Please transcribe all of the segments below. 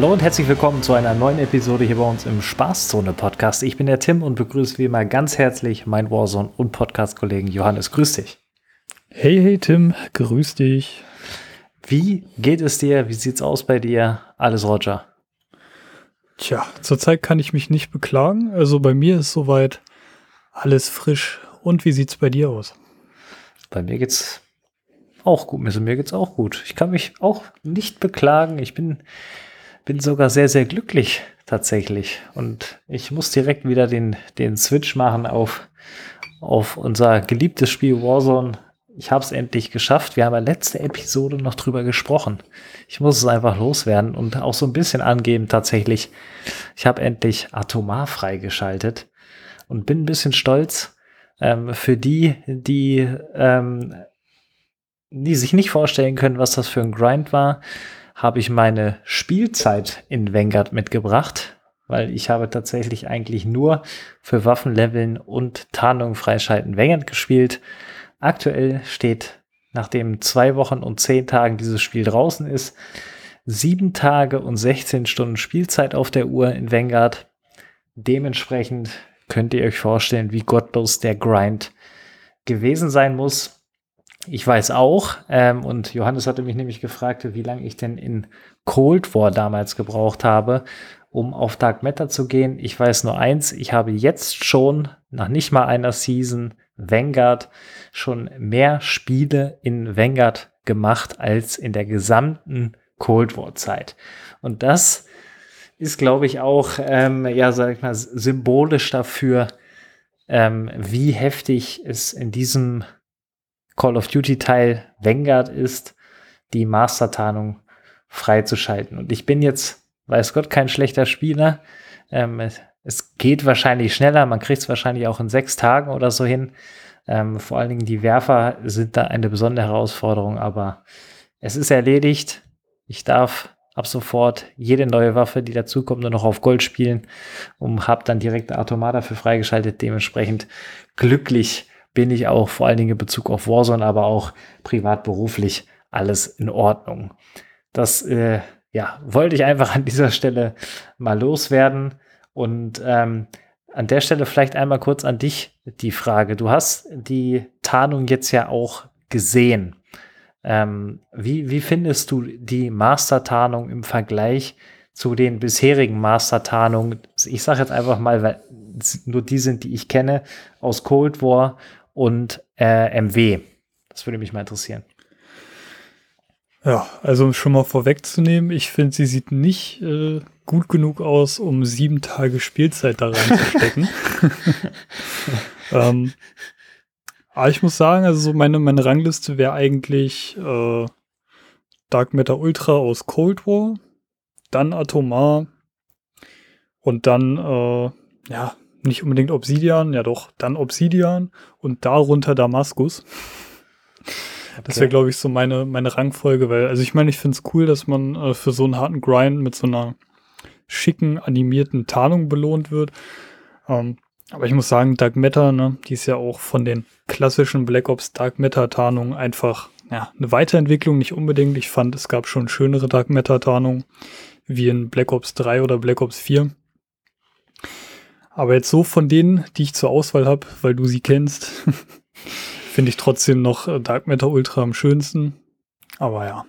Hallo und herzlich willkommen zu einer neuen Episode hier bei uns im Spaßzone Podcast. Ich bin der Tim und begrüße wie immer ganz herzlich meinen Warzone und Podcast-Kollegen Johannes. Grüß dich. Hey, hey Tim, grüß dich. Wie geht es dir? Wie sieht's aus bei dir? Alles Roger. Tja, zurzeit kann ich mich nicht beklagen. Also bei mir ist soweit alles frisch. Und wie sieht's bei dir aus? Bei mir geht's auch gut. Also mir geht's auch gut. Ich kann mich auch nicht beklagen. Ich bin bin sogar sehr, sehr glücklich tatsächlich. Und ich muss direkt wieder den, den Switch machen auf, auf unser geliebtes Spiel Warzone. Ich habe es endlich geschafft. Wir haben ja letzte Episode noch drüber gesprochen. Ich muss es einfach loswerden und auch so ein bisschen angeben tatsächlich. Ich habe endlich Atomar freigeschaltet und bin ein bisschen stolz ähm, für die, die, ähm, die sich nicht vorstellen können, was das für ein Grind war habe ich meine Spielzeit in Vanguard mitgebracht, weil ich habe tatsächlich eigentlich nur für Waffenleveln und Tarnung freischalten Vanguard gespielt. Aktuell steht, nachdem zwei Wochen und zehn Tagen dieses Spiel draußen ist, sieben Tage und 16 Stunden Spielzeit auf der Uhr in Vanguard. Dementsprechend könnt ihr euch vorstellen, wie gottlos der Grind gewesen sein muss. Ich weiß auch, ähm, und Johannes hatte mich nämlich gefragt, wie lange ich denn in Cold War damals gebraucht habe, um auf Dark Matter zu gehen. Ich weiß nur eins, ich habe jetzt schon, nach nicht mal einer Season, Vanguard schon mehr Spiele in Vanguard gemacht als in der gesamten Cold War Zeit. Und das ist, glaube ich, auch, ähm, ja, sag ich mal, symbolisch dafür, ähm, wie heftig es in diesem Call of Duty Teil Vanguard ist, die Master-Tarnung freizuschalten. Und ich bin jetzt, weiß Gott, kein schlechter Spieler. Ähm, es, es, geht wahrscheinlich schneller, man kriegt es wahrscheinlich auch in sechs Tagen oder so hin. Ähm, vor allen Dingen die Werfer sind da eine besondere Herausforderung, aber es ist erledigt. Ich darf ab sofort jede neue Waffe, die dazukommt, nur noch auf Gold spielen und habe dann direkt Automata dafür freigeschaltet. Dementsprechend glücklich bin ich auch vor allen Dingen in Bezug auf Warzone, aber auch privat beruflich alles in Ordnung. Das äh, ja, wollte ich einfach an dieser Stelle mal loswerden. Und ähm, an der Stelle vielleicht einmal kurz an dich die Frage. Du hast die Tarnung jetzt ja auch gesehen. Ähm, wie, wie findest du die Master-Tarnung im Vergleich zu den bisherigen Master-Tarnungen? Ich sage jetzt einfach mal, weil nur die sind, die ich kenne, aus Cold War und äh, MW. Das würde mich mal interessieren. Ja, also um schon mal vorwegzunehmen, ich finde, sie sieht nicht äh, gut genug aus, um sieben Tage Spielzeit da reinzustecken. ähm, aber ich muss sagen, also so meine, meine Rangliste wäre eigentlich äh, Dark Matter Ultra aus Cold War, dann Atomar und dann, äh, ja, nicht unbedingt Obsidian, ja doch, dann Obsidian und darunter Damaskus. Okay. Das wäre, glaube ich, so meine, meine Rangfolge, weil, also ich meine, ich finde es cool, dass man äh, für so einen harten Grind mit so einer schicken, animierten Tarnung belohnt wird. Ähm, aber ich muss sagen, Dark Matter, ne, die ist ja auch von den klassischen Black Ops Dark Matter Tarnungen einfach ja, eine Weiterentwicklung, nicht unbedingt. Ich fand, es gab schon schönere Dark Matter Tarnungen, wie in Black Ops 3 oder Black Ops 4. Aber jetzt so von denen, die ich zur Auswahl habe, weil du sie kennst, finde ich trotzdem noch äh, Dark Matter Ultra am schönsten. Aber ja.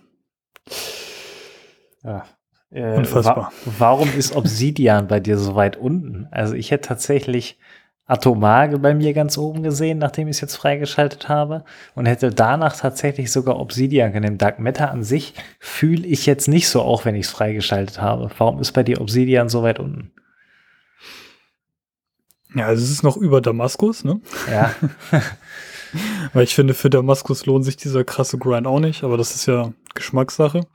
ja. Äh, Unfassbar. Wa warum ist Obsidian bei dir so weit unten? Also ich hätte tatsächlich Atomage bei mir ganz oben gesehen, nachdem ich es jetzt freigeschaltet habe und hätte danach tatsächlich sogar Obsidian genommen. Dark Matter an sich fühle ich jetzt nicht so, auch wenn ich es freigeschaltet habe. Warum ist bei dir Obsidian so weit unten? Ja, also es ist noch über Damaskus, ne? Ja. Weil ich finde, für Damaskus lohnt sich dieser krasse Grind auch nicht, aber das ist ja Geschmackssache.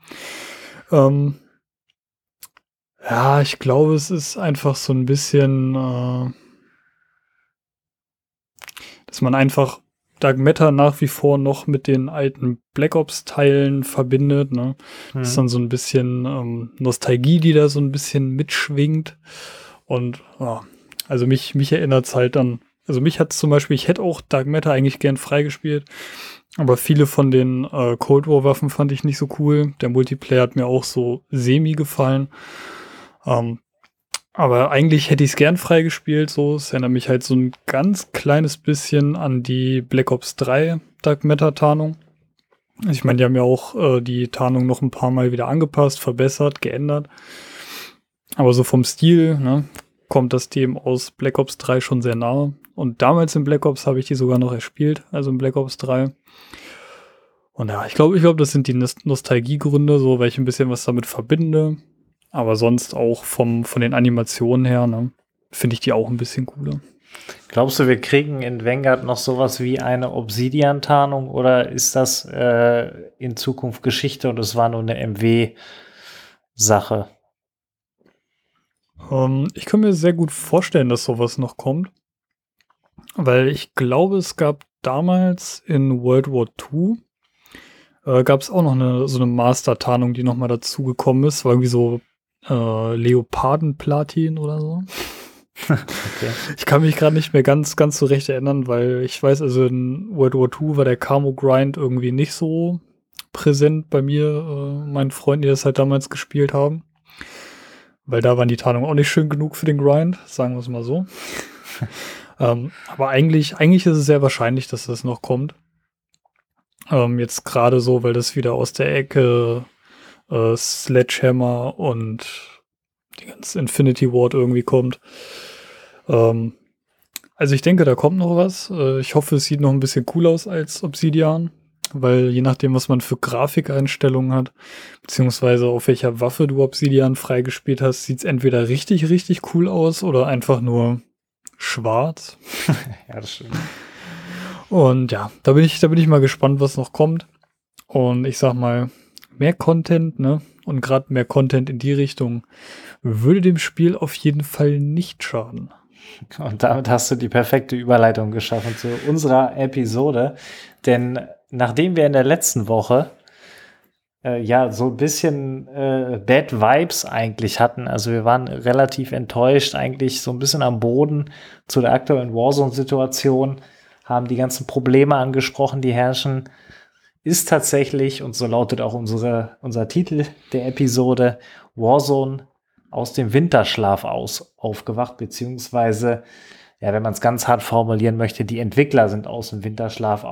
Ähm, ja, ich glaube, es ist einfach so ein bisschen, äh, dass man einfach Dark Matter nach wie vor noch mit den alten Black Ops-Teilen verbindet. Ne? Mhm. Das ist dann so ein bisschen ähm, Nostalgie, die da so ein bisschen mitschwingt. Und ja, also mich, mich erinnert es halt dann, also mich hat zum Beispiel, ich hätte auch Dark Matter eigentlich gern freigespielt, Aber viele von den äh, Cold War Waffen fand ich nicht so cool. Der Multiplayer hat mir auch so semi gefallen. Ähm, aber eigentlich hätte ich es gern freigespielt. So, es erinnert mich halt so ein ganz kleines bisschen an die Black Ops 3 Dark Matter Tarnung. Ich meine, die haben ja auch äh, die Tarnung noch ein paar Mal wieder angepasst, verbessert, geändert. Aber so vom Stil ne, kommt das Team aus Black Ops 3 schon sehr nahe. Und damals in Black Ops habe ich die sogar noch erspielt, also in Black Ops 3. Und ja, ich glaube, ich glaube, das sind die Nostalgiegründe, so weil ich ein bisschen was damit verbinde. Aber sonst auch vom, von den Animationen her, ne, finde ich die auch ein bisschen cooler. Glaubst du, wir kriegen in Vanguard noch sowas wie eine Obsidian-Tarnung oder ist das äh, in Zukunft Geschichte und es war nur eine MW-Sache? Ähm, ich kann mir sehr gut vorstellen, dass sowas noch kommt. Weil ich glaube, es gab damals in World War II äh, gab es auch noch eine, so eine Master-Tarnung, die nochmal dazugekommen ist. War irgendwie so äh, Leopardenplatin oder so. okay. Ich kann mich gerade nicht mehr ganz, ganz so recht erinnern, weil ich weiß, also in World War II war der Camo Grind irgendwie nicht so präsent bei mir, äh, meinen Freunden, die das halt damals gespielt haben. Weil da waren die Tarnungen auch nicht schön genug für den Grind, sagen wir es mal so. ähm, aber eigentlich, eigentlich ist es sehr wahrscheinlich, dass das noch kommt. Ähm, jetzt gerade so, weil das wieder aus der Ecke äh, Sledgehammer und die ganze Infinity Ward irgendwie kommt. Ähm, also ich denke, da kommt noch was. Äh, ich hoffe, es sieht noch ein bisschen cool aus als Obsidian, weil je nachdem, was man für Grafikeinstellungen hat, beziehungsweise auf welcher Waffe du Obsidian freigespielt hast, sieht es entweder richtig, richtig cool aus oder einfach nur schwarz. ja, das stimmt. Und ja, da bin ich, da bin ich mal gespannt, was noch kommt. Und ich sag mal, mehr Content, ne? Und gerade mehr Content in die Richtung würde dem Spiel auf jeden Fall nicht schaden. Und damit hast du die perfekte Überleitung geschaffen zu unserer Episode. Denn nachdem wir in der letzten Woche äh, ja so ein bisschen äh, Bad Vibes eigentlich hatten, also wir waren relativ enttäuscht, eigentlich so ein bisschen am Boden zu der aktuellen Warzone-Situation, haben die ganzen Probleme angesprochen, die herrschen. Ist tatsächlich, und so lautet auch unsere, unser Titel der Episode, Warzone aus dem Winterschlaf aus aufgewacht, beziehungsweise, ja, wenn man es ganz hart formulieren möchte, die Entwickler sind aus dem Winterschlaf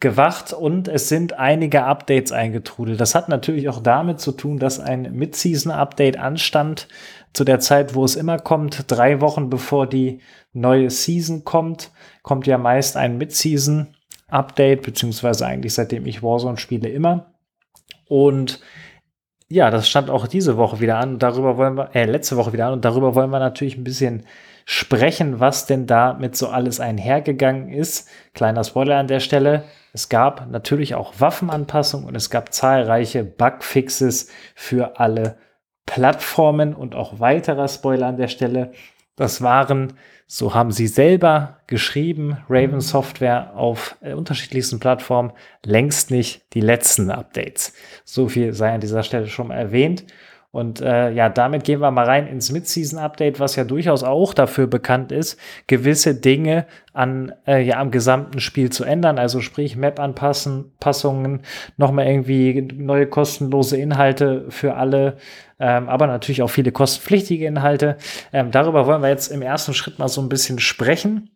aufgewacht und es sind einige Updates eingetrudelt. Das hat natürlich auch damit zu tun, dass ein Mid-Season-Update anstand, zu der Zeit, wo es immer kommt, drei Wochen bevor die neue Season kommt, kommt ja meist ein Mid-Season Update, beziehungsweise eigentlich seitdem ich Warzone spiele immer. Und ja, das stand auch diese Woche wieder an. Darüber wollen wir, äh, letzte Woche wieder an. Und darüber wollen wir natürlich ein bisschen sprechen, was denn da mit so alles einhergegangen ist. Kleiner Spoiler an der Stelle. Es gab natürlich auch Waffenanpassungen und es gab zahlreiche Bugfixes für alle Plattformen und auch weiterer Spoiler an der Stelle. Das waren so haben sie selber geschrieben, Raven. Software auf äh, unterschiedlichsten Plattformen, längst nicht die letzten Updates. So viel sei an dieser Stelle schon erwähnt. Und äh, ja, damit gehen wir mal rein ins Mid-Season-Update, was ja durchaus auch dafür bekannt ist, gewisse Dinge an, äh, ja, am gesamten Spiel zu ändern. Also sprich Map-Anpassungen, nochmal irgendwie neue kostenlose Inhalte für alle, ähm, aber natürlich auch viele kostenpflichtige Inhalte. Ähm, darüber wollen wir jetzt im ersten Schritt mal so ein bisschen sprechen.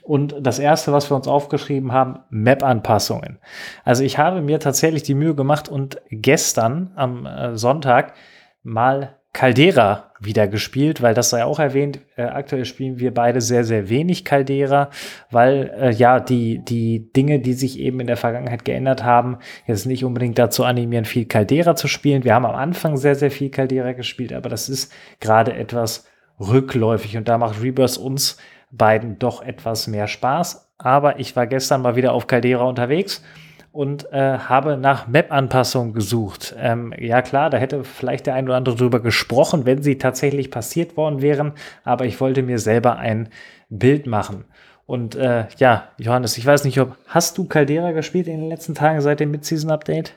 Und das erste, was wir uns aufgeschrieben haben, Map-Anpassungen. Also ich habe mir tatsächlich die Mühe gemacht und gestern am äh, Sonntag mal Caldera wieder gespielt, weil das sei auch erwähnt. Äh, aktuell spielen wir beide sehr, sehr wenig Caldera, weil äh, ja die, die Dinge, die sich eben in der Vergangenheit geändert haben, jetzt nicht unbedingt dazu animieren, viel Caldera zu spielen. Wir haben am Anfang sehr, sehr viel Caldera gespielt, aber das ist gerade etwas rückläufig und da macht Rebirth uns beiden doch etwas mehr Spaß. Aber ich war gestern mal wieder auf Caldera unterwegs und äh, habe nach Map-Anpassungen gesucht. Ähm, ja klar, da hätte vielleicht der ein oder andere drüber gesprochen, wenn sie tatsächlich passiert worden wären, aber ich wollte mir selber ein Bild machen. Und äh, ja, Johannes, ich weiß nicht, ob hast du Caldera gespielt in den letzten Tagen seit dem Mid-Season-Update?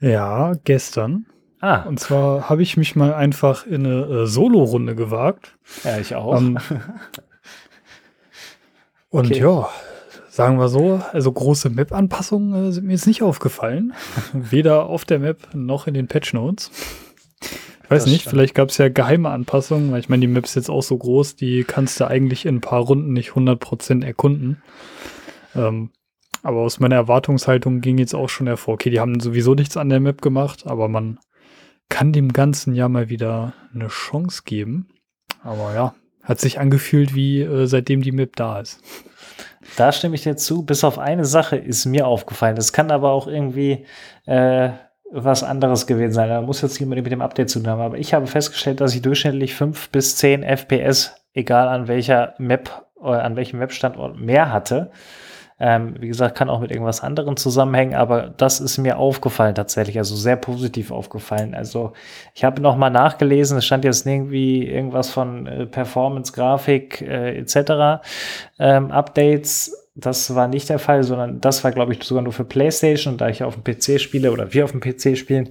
Ja, gestern. Ah. Und zwar habe ich mich mal einfach in eine äh, Solo-Runde gewagt. Ja, ich auch. Ähm, und okay. ja, Sagen wir so, also große Map-Anpassungen äh, sind mir jetzt nicht aufgefallen. Weder auf der Map noch in den Patch Notes. Ich weiß das nicht, stimmt. vielleicht gab es ja geheime Anpassungen, weil ich meine, die Map ist jetzt auch so groß, die kannst du eigentlich in ein paar Runden nicht 100% erkunden. Ähm, aber aus meiner Erwartungshaltung ging jetzt auch schon hervor, okay, die haben sowieso nichts an der Map gemacht, aber man kann dem Ganzen ja mal wieder eine Chance geben. Aber ja, hat sich angefühlt, wie äh, seitdem die Map da ist. Da stimme ich dir zu. Bis auf eine Sache ist mir aufgefallen. Das kann aber auch irgendwie äh, was anderes gewesen sein. Da muss jetzt jemand mit dem Update zu tun haben. Aber ich habe festgestellt, dass ich durchschnittlich 5 bis 10 FPS, egal an welcher Map oder an welchem Map-Standort, mehr hatte. Ähm, wie gesagt, kann auch mit irgendwas anderem zusammenhängen, aber das ist mir aufgefallen tatsächlich, also sehr positiv aufgefallen. Also ich habe noch mal nachgelesen, es stand jetzt irgendwie irgendwas von äh, Performance, Grafik äh, etc. Ähm, Updates das war nicht der Fall, sondern das war, glaube ich, sogar nur für PlayStation. Und da ich auf dem PC spiele oder wir auf dem PC spielen,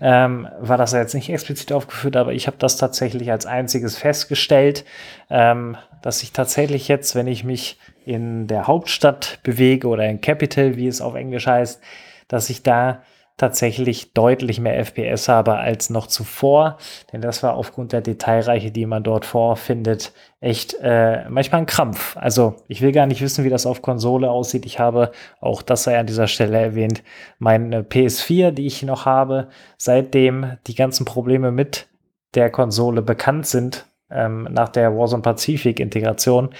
ähm, war das jetzt nicht explizit aufgeführt, aber ich habe das tatsächlich als einziges festgestellt, ähm, dass ich tatsächlich jetzt, wenn ich mich in der Hauptstadt bewege oder in Capital, wie es auf Englisch heißt, dass ich da tatsächlich deutlich mehr FPS habe als noch zuvor, denn das war aufgrund der Detailreiche, die man dort vorfindet, echt äh, manchmal ein Krampf. Also ich will gar nicht wissen, wie das auf Konsole aussieht. Ich habe, auch das sei an dieser Stelle erwähnt, meine PS4, die ich noch habe, seitdem die ganzen Probleme mit der Konsole bekannt sind, ähm, nach der Warzone Pacific Integration,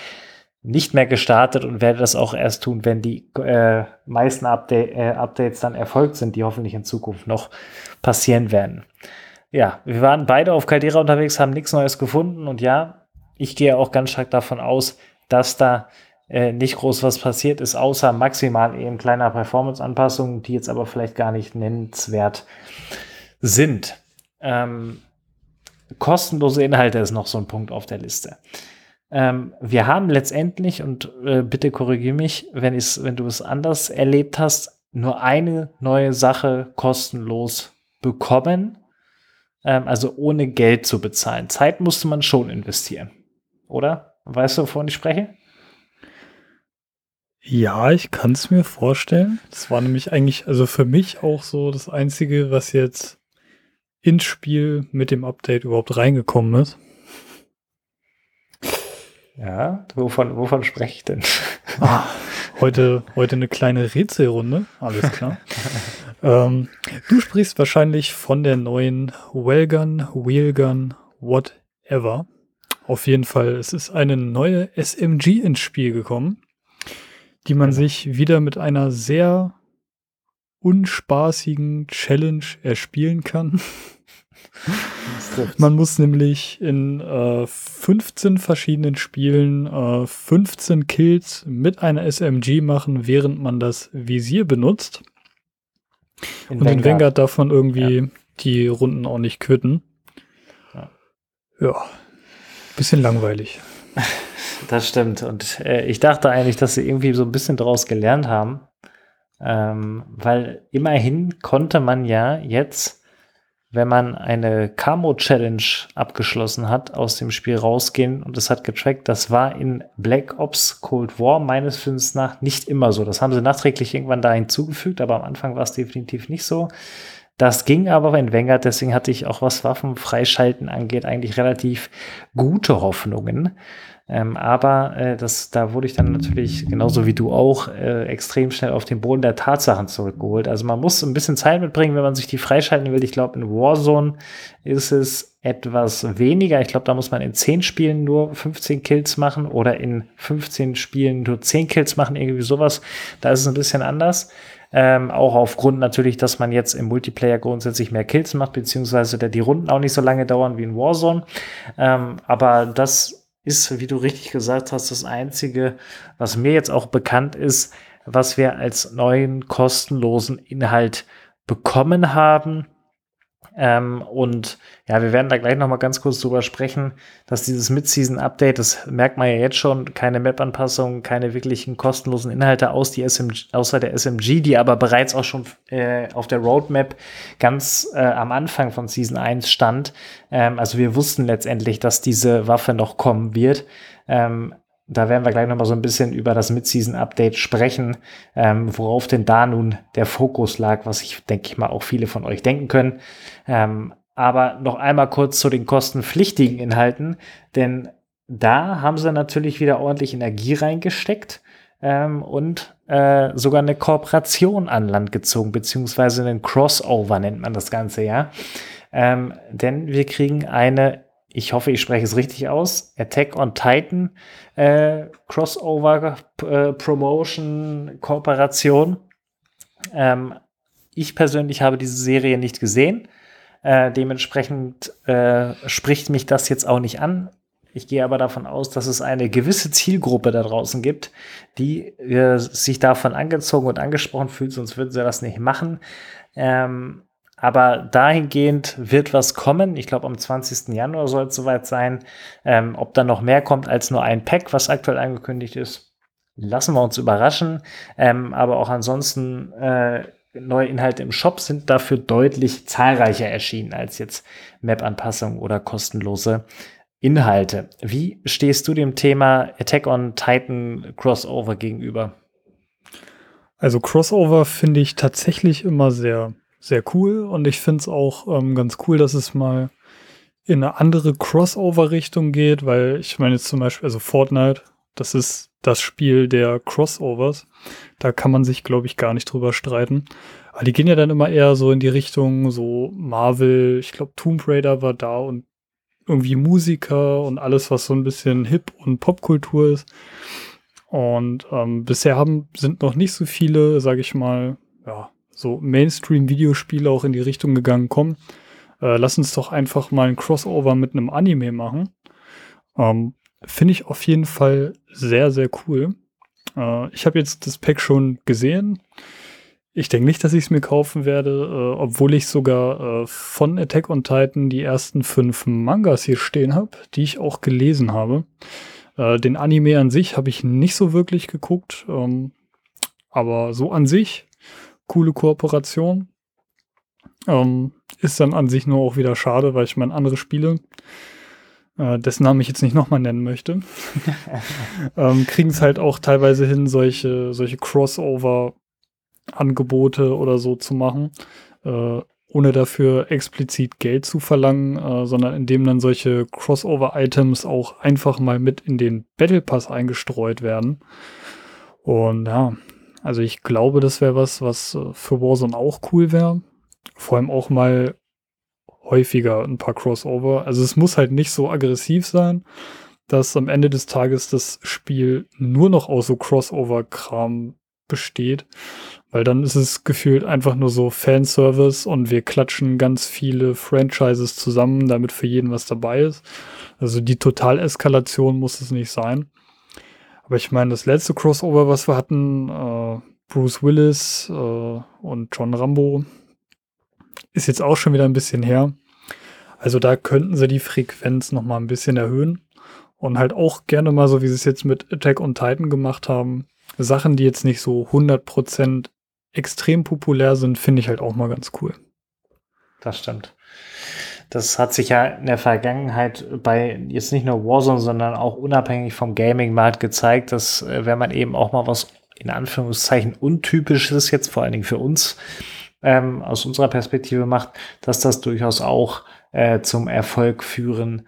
nicht mehr gestartet und werde das auch erst tun, wenn die äh, meisten Update, äh, Updates dann erfolgt sind, die hoffentlich in Zukunft noch passieren werden. Ja, wir waren beide auf Caldera unterwegs, haben nichts Neues gefunden und ja, ich gehe auch ganz stark davon aus, dass da äh, nicht groß was passiert ist, außer maximal eben kleiner Performance-Anpassungen, die jetzt aber vielleicht gar nicht nennenswert sind. Ähm, kostenlose Inhalte ist noch so ein Punkt auf der Liste. Ähm, wir haben letztendlich, und äh, bitte korrigiere mich, wenn, wenn du es anders erlebt hast, nur eine neue Sache kostenlos bekommen, ähm, also ohne Geld zu bezahlen. Zeit musste man schon investieren, oder? Weißt du, wovon ich spreche? Ja, ich kann es mir vorstellen. Das war nämlich eigentlich, also für mich auch so das Einzige, was jetzt ins Spiel mit dem Update überhaupt reingekommen ist. Ja, wovon, wovon spreche ich denn? Ah, heute, heute eine kleine Rätselrunde, alles klar. ähm, du sprichst wahrscheinlich von der neuen Wellgun, Wheelgun, whatever. Auf jeden Fall, es ist eine neue SMG ins Spiel gekommen, die man genau. sich wieder mit einer sehr unspaßigen Challenge erspielen kann. Man muss nämlich in äh, 15 verschiedenen Spielen äh, 15 Kills mit einer SMG machen, während man das Visier benutzt. In Und Vanguard. in Vanguard darf man irgendwie ja. die Runden auch nicht quitten. Ja. ja. Bisschen langweilig. Das stimmt. Und äh, ich dachte eigentlich, dass sie irgendwie so ein bisschen daraus gelernt haben. Ähm, weil immerhin konnte man ja jetzt wenn man eine Camo-Challenge abgeschlossen hat, aus dem Spiel rausgehen und es hat getrackt. Das war in Black Ops Cold War meines Wissens nach nicht immer so. Das haben sie nachträglich irgendwann da hinzugefügt, aber am Anfang war es definitiv nicht so. Das ging aber in Vanguard, deswegen hatte ich auch was Waffen freischalten angeht, eigentlich relativ gute Hoffnungen. Ähm, aber äh, das, da wurde ich dann natürlich, genauso wie du auch, äh, extrem schnell auf den Boden der Tatsachen zurückgeholt. Also man muss ein bisschen Zeit mitbringen, wenn man sich die freischalten will. Ich glaube, in Warzone ist es etwas weniger. Ich glaube, da muss man in 10 Spielen nur 15 Kills machen oder in 15 Spielen nur 10 Kills machen, irgendwie sowas. Da ist es ein bisschen anders. Ähm, auch aufgrund natürlich, dass man jetzt im Multiplayer grundsätzlich mehr Kills macht, beziehungsweise die Runden auch nicht so lange dauern wie in Warzone. Ähm, aber das ist, wie du richtig gesagt hast, das Einzige, was mir jetzt auch bekannt ist, was wir als neuen kostenlosen Inhalt bekommen haben. Ähm, und ja, wir werden da gleich noch mal ganz kurz drüber sprechen, dass dieses Mid-Season-Update, das merkt man ja jetzt schon, keine Map-Anpassungen, keine wirklichen kostenlosen Inhalte aus die SMG, außer der SMG, die aber bereits auch schon äh, auf der Roadmap ganz äh, am Anfang von Season 1 stand. Ähm, also wir wussten letztendlich, dass diese Waffe noch kommen wird. Ähm, da werden wir gleich nochmal so ein bisschen über das Mid-Season-Update sprechen, ähm, worauf denn da nun der Fokus lag, was ich denke ich mal auch viele von euch denken können. Ähm, aber noch einmal kurz zu den kostenpflichtigen Inhalten, denn da haben sie natürlich wieder ordentlich Energie reingesteckt ähm, und äh, sogar eine Kooperation an Land gezogen, beziehungsweise einen Crossover nennt man das Ganze ja. Ähm, denn wir kriegen eine, ich hoffe, ich spreche es richtig aus, Attack on Titan äh, Crossover äh, Promotion Kooperation. Ähm, ich persönlich habe diese Serie nicht gesehen. Äh, dementsprechend äh, spricht mich das jetzt auch nicht an. Ich gehe aber davon aus, dass es eine gewisse Zielgruppe da draußen gibt, die äh, sich davon angezogen und angesprochen fühlt, sonst würden sie das nicht machen. Ähm, aber dahingehend wird was kommen. Ich glaube, am 20. Januar soll es soweit sein. Ähm, ob da noch mehr kommt als nur ein Pack, was aktuell angekündigt ist, lassen wir uns überraschen. Ähm, aber auch ansonsten äh, neue Inhalte im Shop sind dafür deutlich zahlreicher erschienen als jetzt Map-Anpassungen oder kostenlose Inhalte. Wie stehst du dem Thema Attack on Titan Crossover gegenüber? Also Crossover finde ich tatsächlich immer sehr, sehr cool und ich finde es auch ähm, ganz cool, dass es mal in eine andere Crossover-Richtung geht, weil ich meine jetzt zum Beispiel, also Fortnite, das ist das Spiel der Crossovers. Da kann man sich, glaube ich, gar nicht drüber streiten. Aber die gehen ja dann immer eher so in die Richtung so Marvel, ich glaube Tomb Raider war da und irgendwie Musiker und alles, was so ein bisschen Hip- und Popkultur ist. Und ähm, bisher haben, sind noch nicht so viele, sage ich mal, ja, so Mainstream-Videospiele auch in die Richtung gegangen. Komm, äh, lass uns doch einfach mal ein Crossover mit einem Anime machen. Ähm, Finde ich auf jeden Fall sehr, sehr cool. Äh, ich habe jetzt das Pack schon gesehen. Ich denke nicht, dass ich es mir kaufen werde, äh, obwohl ich sogar äh, von Attack on Titan die ersten fünf Mangas hier stehen habe, die ich auch gelesen habe. Äh, den Anime an sich habe ich nicht so wirklich geguckt, ähm, aber so an sich coole Kooperation. Ähm, ist dann an sich nur auch wieder schade, weil ich meine andere Spiele, äh, dessen Namen ich jetzt nicht nochmal nennen möchte, ähm, kriegen es halt auch teilweise hin, solche, solche Crossover Angebote oder so zu machen, äh, ohne dafür explizit Geld zu verlangen, äh, sondern indem dann solche Crossover-Items auch einfach mal mit in den Battle Pass eingestreut werden. Und ja, also ich glaube, das wäre was, was äh, für Warzone auch cool wäre. Vor allem auch mal häufiger ein paar Crossover. Also es muss halt nicht so aggressiv sein, dass am Ende des Tages das Spiel nur noch aus so Crossover-Kram besteht, weil dann ist es gefühlt einfach nur so Fanservice und wir klatschen ganz viele Franchises zusammen, damit für jeden was dabei ist. Also die Totaleskalation muss es nicht sein. Aber ich meine, das letzte Crossover, was wir hatten, äh, Bruce Willis äh, und John Rambo, ist jetzt auch schon wieder ein bisschen her. Also da könnten sie die Frequenz noch mal ein bisschen erhöhen und halt auch gerne mal so, wie sie es jetzt mit Attack on Titan gemacht haben, Sachen, die jetzt nicht so 100% extrem populär sind, finde ich halt auch mal ganz cool. Das stimmt. Das hat sich ja in der Vergangenheit bei jetzt nicht nur Warzone, sondern auch unabhängig vom Gaming-Markt gezeigt, dass äh, wenn man eben auch mal was in Anführungszeichen untypisches jetzt vor allen Dingen für uns ähm, aus unserer Perspektive macht, dass das durchaus auch äh, zum Erfolg führen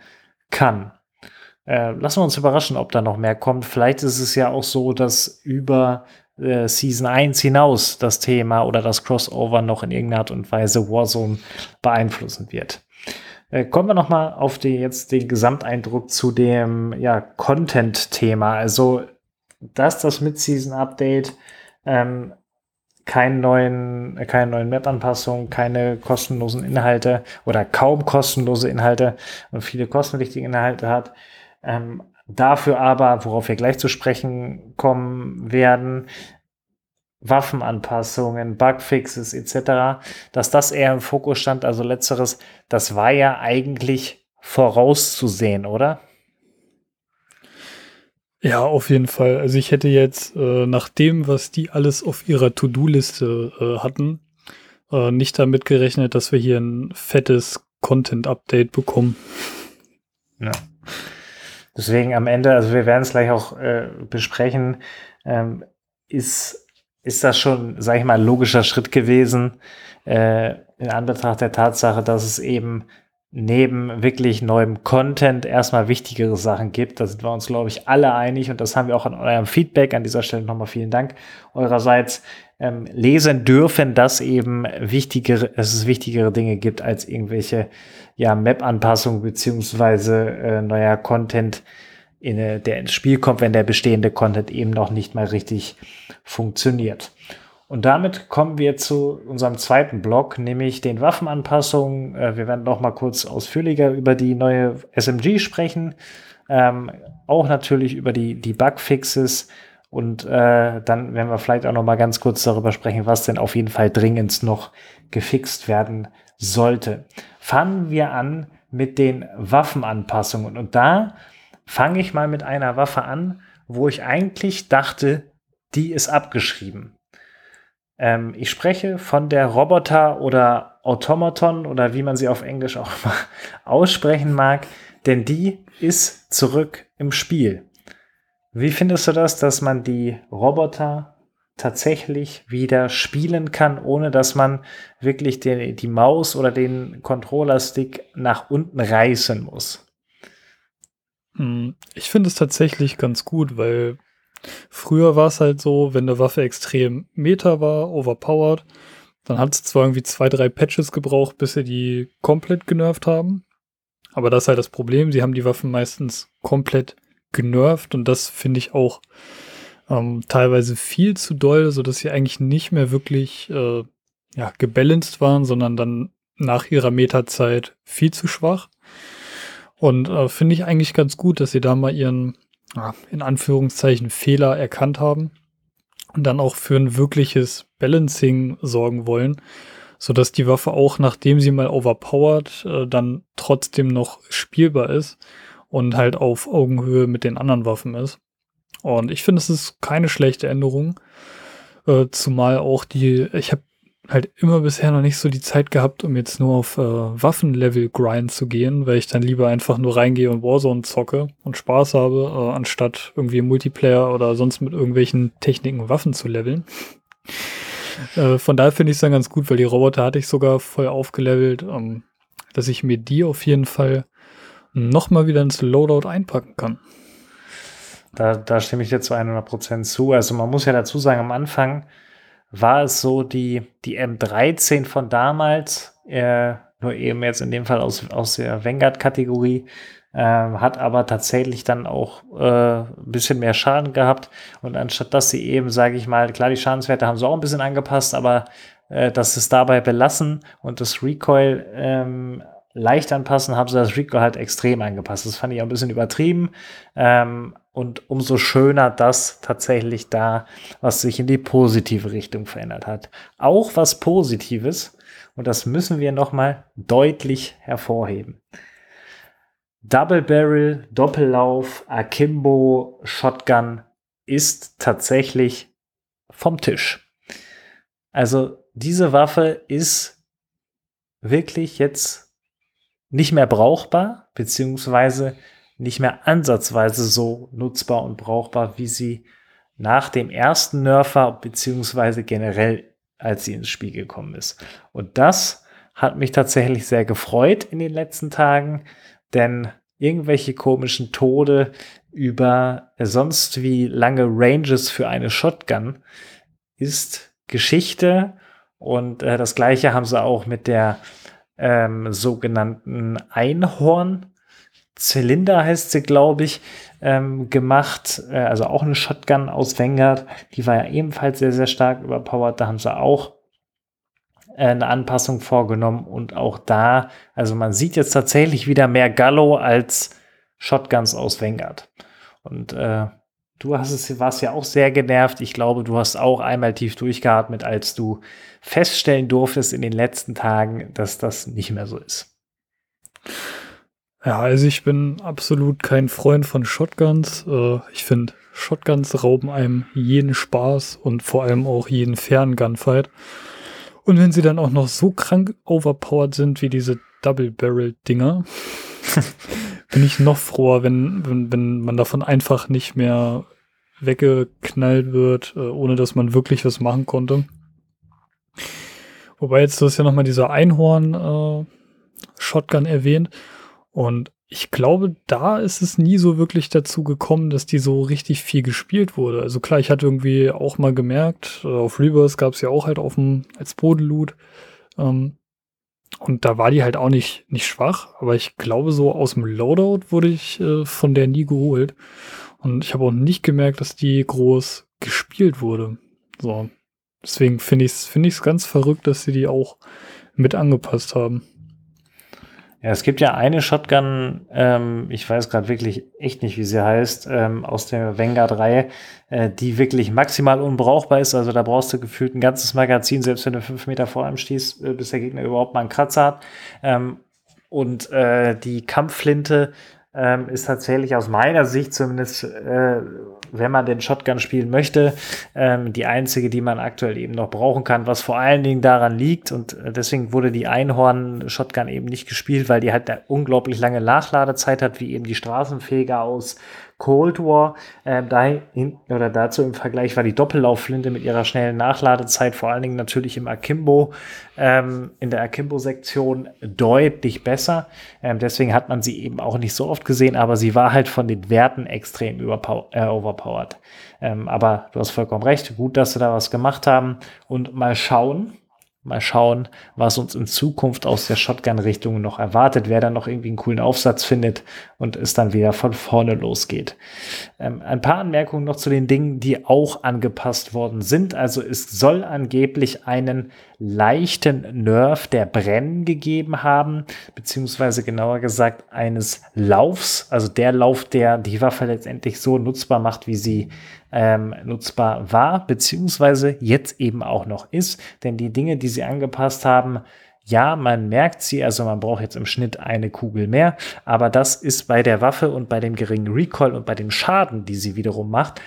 kann. Äh, lassen wir uns überraschen, ob da noch mehr kommt. Vielleicht ist es ja auch so, dass über äh, Season 1 hinaus das Thema oder das Crossover noch in irgendeiner Art und Weise Warzone beeinflussen wird. Äh, kommen wir noch mal auf die, jetzt den Gesamteindruck zu dem ja, Content-Thema. Also, dass das Mid-Season-Update ähm, keinen neuen, keine neuen Map-Anpassungen, keine kostenlosen Inhalte oder kaum kostenlose Inhalte und viele kostenpflichtige Inhalte hat. Ähm, Dafür aber, worauf wir gleich zu sprechen kommen werden, Waffenanpassungen, Bugfixes etc., dass das eher im Fokus stand. Also letzteres, das war ja eigentlich vorauszusehen, oder? Ja, auf jeden Fall. Also ich hätte jetzt äh, nach dem, was die alles auf ihrer To-Do-Liste äh, hatten, äh, nicht damit gerechnet, dass wir hier ein fettes Content-Update bekommen. Ja. Deswegen am Ende, also wir werden es gleich auch äh, besprechen, ähm, ist, ist das schon, sag ich mal, ein logischer Schritt gewesen, äh, in Anbetracht der Tatsache, dass es eben neben wirklich neuem Content erstmal wichtigere Sachen gibt. Da sind wir uns, glaube ich, alle einig und das haben wir auch an eurem Feedback. An dieser Stelle nochmal vielen Dank eurerseits ähm, lesen dürfen, dass eben wichtigere, dass es wichtigere Dinge gibt als irgendwelche ja, Map-Anpassungen beziehungsweise äh, neuer Content, in, äh, der ins Spiel kommt, wenn der bestehende Content eben noch nicht mal richtig funktioniert. Und damit kommen wir zu unserem zweiten Block, nämlich den Waffenanpassungen. Äh, wir werden noch mal kurz ausführlicher über die neue SMG sprechen, ähm, auch natürlich über die, die Bugfixes und äh, dann werden wir vielleicht auch noch mal ganz kurz darüber sprechen, was denn auf jeden Fall dringend noch gefixt werden sollte. Fangen wir an mit den Waffenanpassungen und da fange ich mal mit einer Waffe an, wo ich eigentlich dachte, die ist abgeschrieben. Ähm, ich spreche von der Roboter oder Automaton oder wie man sie auf Englisch auch mal aussprechen mag, denn die ist zurück im Spiel. Wie findest du das, dass man die Roboter tatsächlich wieder spielen kann, ohne dass man wirklich den, die Maus oder den Controller-Stick nach unten reißen muss? Hm, ich finde es tatsächlich ganz gut, weil Früher war es halt so, wenn eine Waffe extrem meta war, overpowered, dann hat es zwar irgendwie zwei, drei Patches gebraucht, bis sie die komplett genervt haben. Aber das ist halt das Problem. Sie haben die Waffen meistens komplett genervt und das finde ich auch ähm, teilweise viel zu doll, sodass sie eigentlich nicht mehr wirklich äh, ja, gebalanced waren, sondern dann nach ihrer Meta-Zeit viel zu schwach. Und äh, finde ich eigentlich ganz gut, dass sie da mal ihren in Anführungszeichen Fehler erkannt haben und dann auch für ein wirkliches Balancing sorgen wollen, sodass die Waffe auch, nachdem sie mal overpowered, äh, dann trotzdem noch spielbar ist und halt auf Augenhöhe mit den anderen Waffen ist. Und ich finde, es ist keine schlechte Änderung. Äh, zumal auch die, ich habe halt immer bisher noch nicht so die Zeit gehabt, um jetzt nur auf äh, Waffenlevel-Grind zu gehen, weil ich dann lieber einfach nur reingehe und Warzone zocke und Spaß habe, äh, anstatt irgendwie Multiplayer oder sonst mit irgendwelchen Techniken Waffen zu leveln. äh, von daher finde ich es dann ganz gut, weil die Roboter hatte ich sogar voll aufgelevelt, ähm, dass ich mir die auf jeden Fall nochmal wieder ins Loadout einpacken kann. Da, da stimme ich dir zu 100% zu. Also man muss ja dazu sagen, am Anfang war es so die, die M13 von damals, äh, nur eben jetzt in dem Fall aus, aus der Vanguard-Kategorie, äh, hat aber tatsächlich dann auch äh, ein bisschen mehr Schaden gehabt. Und anstatt dass sie eben, sage ich mal, klar, die Schadenswerte haben sie auch ein bisschen angepasst, aber äh, dass es dabei belassen und das Recoil ähm, leicht anpassen, haben sie das Recoil halt extrem angepasst. Das fand ich auch ein bisschen übertrieben. Ähm, und umso schöner, dass tatsächlich da was sich in die positive Richtung verändert hat. Auch was Positives, und das müssen wir nochmal deutlich hervorheben. Double Barrel, Doppellauf, Akimbo, Shotgun ist tatsächlich vom Tisch. Also diese Waffe ist wirklich jetzt nicht mehr brauchbar, beziehungsweise nicht mehr ansatzweise so nutzbar und brauchbar, wie sie nach dem ersten Nerfer beziehungsweise generell, als sie ins Spiel gekommen ist. Und das hat mich tatsächlich sehr gefreut in den letzten Tagen, denn irgendwelche komischen Tode über sonst wie lange Ranges für eine Shotgun ist Geschichte. Und äh, das gleiche haben sie auch mit der ähm, sogenannten Einhorn Zylinder heißt sie, glaube ich, ähm, gemacht. Äh, also auch eine Shotgun aus Vanguard. Die war ja ebenfalls sehr, sehr stark überpowered. Da haben sie auch äh, eine Anpassung vorgenommen. Und auch da, also man sieht jetzt tatsächlich wieder mehr Gallo als Shotguns aus Vanguard. Und äh, du hast es, warst ja auch sehr genervt. Ich glaube, du hast auch einmal tief durchgeatmet, als du feststellen durftest in den letzten Tagen, dass das nicht mehr so ist. Ja, also ich bin absolut kein Freund von Shotguns. Äh, ich finde, Shotguns rauben einem jeden Spaß und vor allem auch jeden fairen Gunfight. Und wenn sie dann auch noch so krank overpowered sind wie diese Double-Barrel-Dinger, bin ich noch froher, wenn, wenn, wenn man davon einfach nicht mehr weggeknallt wird, äh, ohne dass man wirklich was machen konnte. Wobei jetzt, du hast ja nochmal dieser Einhorn-Shotgun äh, erwähnt. Und ich glaube, da ist es nie so wirklich dazu gekommen, dass die so richtig viel gespielt wurde. Also klar, ich hatte irgendwie auch mal gemerkt, äh, auf Reverse gab es ja auch halt auf dem, als Bodenloot. Ähm, und da war die halt auch nicht, nicht schwach, aber ich glaube, so aus dem Loadout wurde ich äh, von der nie geholt. Und ich habe auch nicht gemerkt, dass die groß gespielt wurde. So. Deswegen finde ich es find ganz verrückt, dass sie die auch mit angepasst haben. Ja, es gibt ja eine Shotgun, ähm, ich weiß gerade wirklich echt nicht, wie sie heißt, ähm, aus der Vanguard-Reihe, äh, die wirklich maximal unbrauchbar ist. Also da brauchst du gefühlt ein ganzes Magazin, selbst wenn du fünf Meter vor einem stehst, äh, bis der Gegner überhaupt mal einen Kratzer hat. Ähm, und äh, die Kampfflinte ähm, ist tatsächlich aus meiner Sicht zumindest, äh, wenn man den Shotgun spielen möchte, ähm, die einzige, die man aktuell eben noch brauchen kann, was vor allen Dingen daran liegt und äh, deswegen wurde die Einhorn-Shotgun eben nicht gespielt, weil die halt eine unglaublich lange Nachladezeit hat, wie eben die Straßenfeger aus Cold War. Ähm, dahin, oder dazu im Vergleich war die Doppellaufflinte mit ihrer schnellen Nachladezeit vor allen Dingen natürlich im Akimbo, ähm, in der Akimbo-Sektion deutlich besser. Ähm, deswegen hat man sie eben auch nicht so oft gesehen, aber sie war halt von den Werten extrem äh, overpowered. Ähm, aber du hast vollkommen recht. Gut, dass sie da was gemacht haben und mal schauen Mal schauen, was uns in Zukunft aus der Shotgun-Richtung noch erwartet, wer dann noch irgendwie einen coolen Aufsatz findet und es dann wieder von vorne losgeht. Ähm, ein paar Anmerkungen noch zu den Dingen, die auch angepasst worden sind. Also es soll angeblich einen leichten Nerv der Brennen gegeben haben, beziehungsweise genauer gesagt eines Laufs, also der Lauf, der die Waffe letztendlich so nutzbar macht, wie sie ähm, nutzbar war, beziehungsweise jetzt eben auch noch ist. Denn die Dinge, die sie angepasst haben, ja, man merkt sie, also man braucht jetzt im Schnitt eine Kugel mehr, aber das ist bei der Waffe und bei dem geringen Recoil und bei dem Schaden, die sie wiederum macht,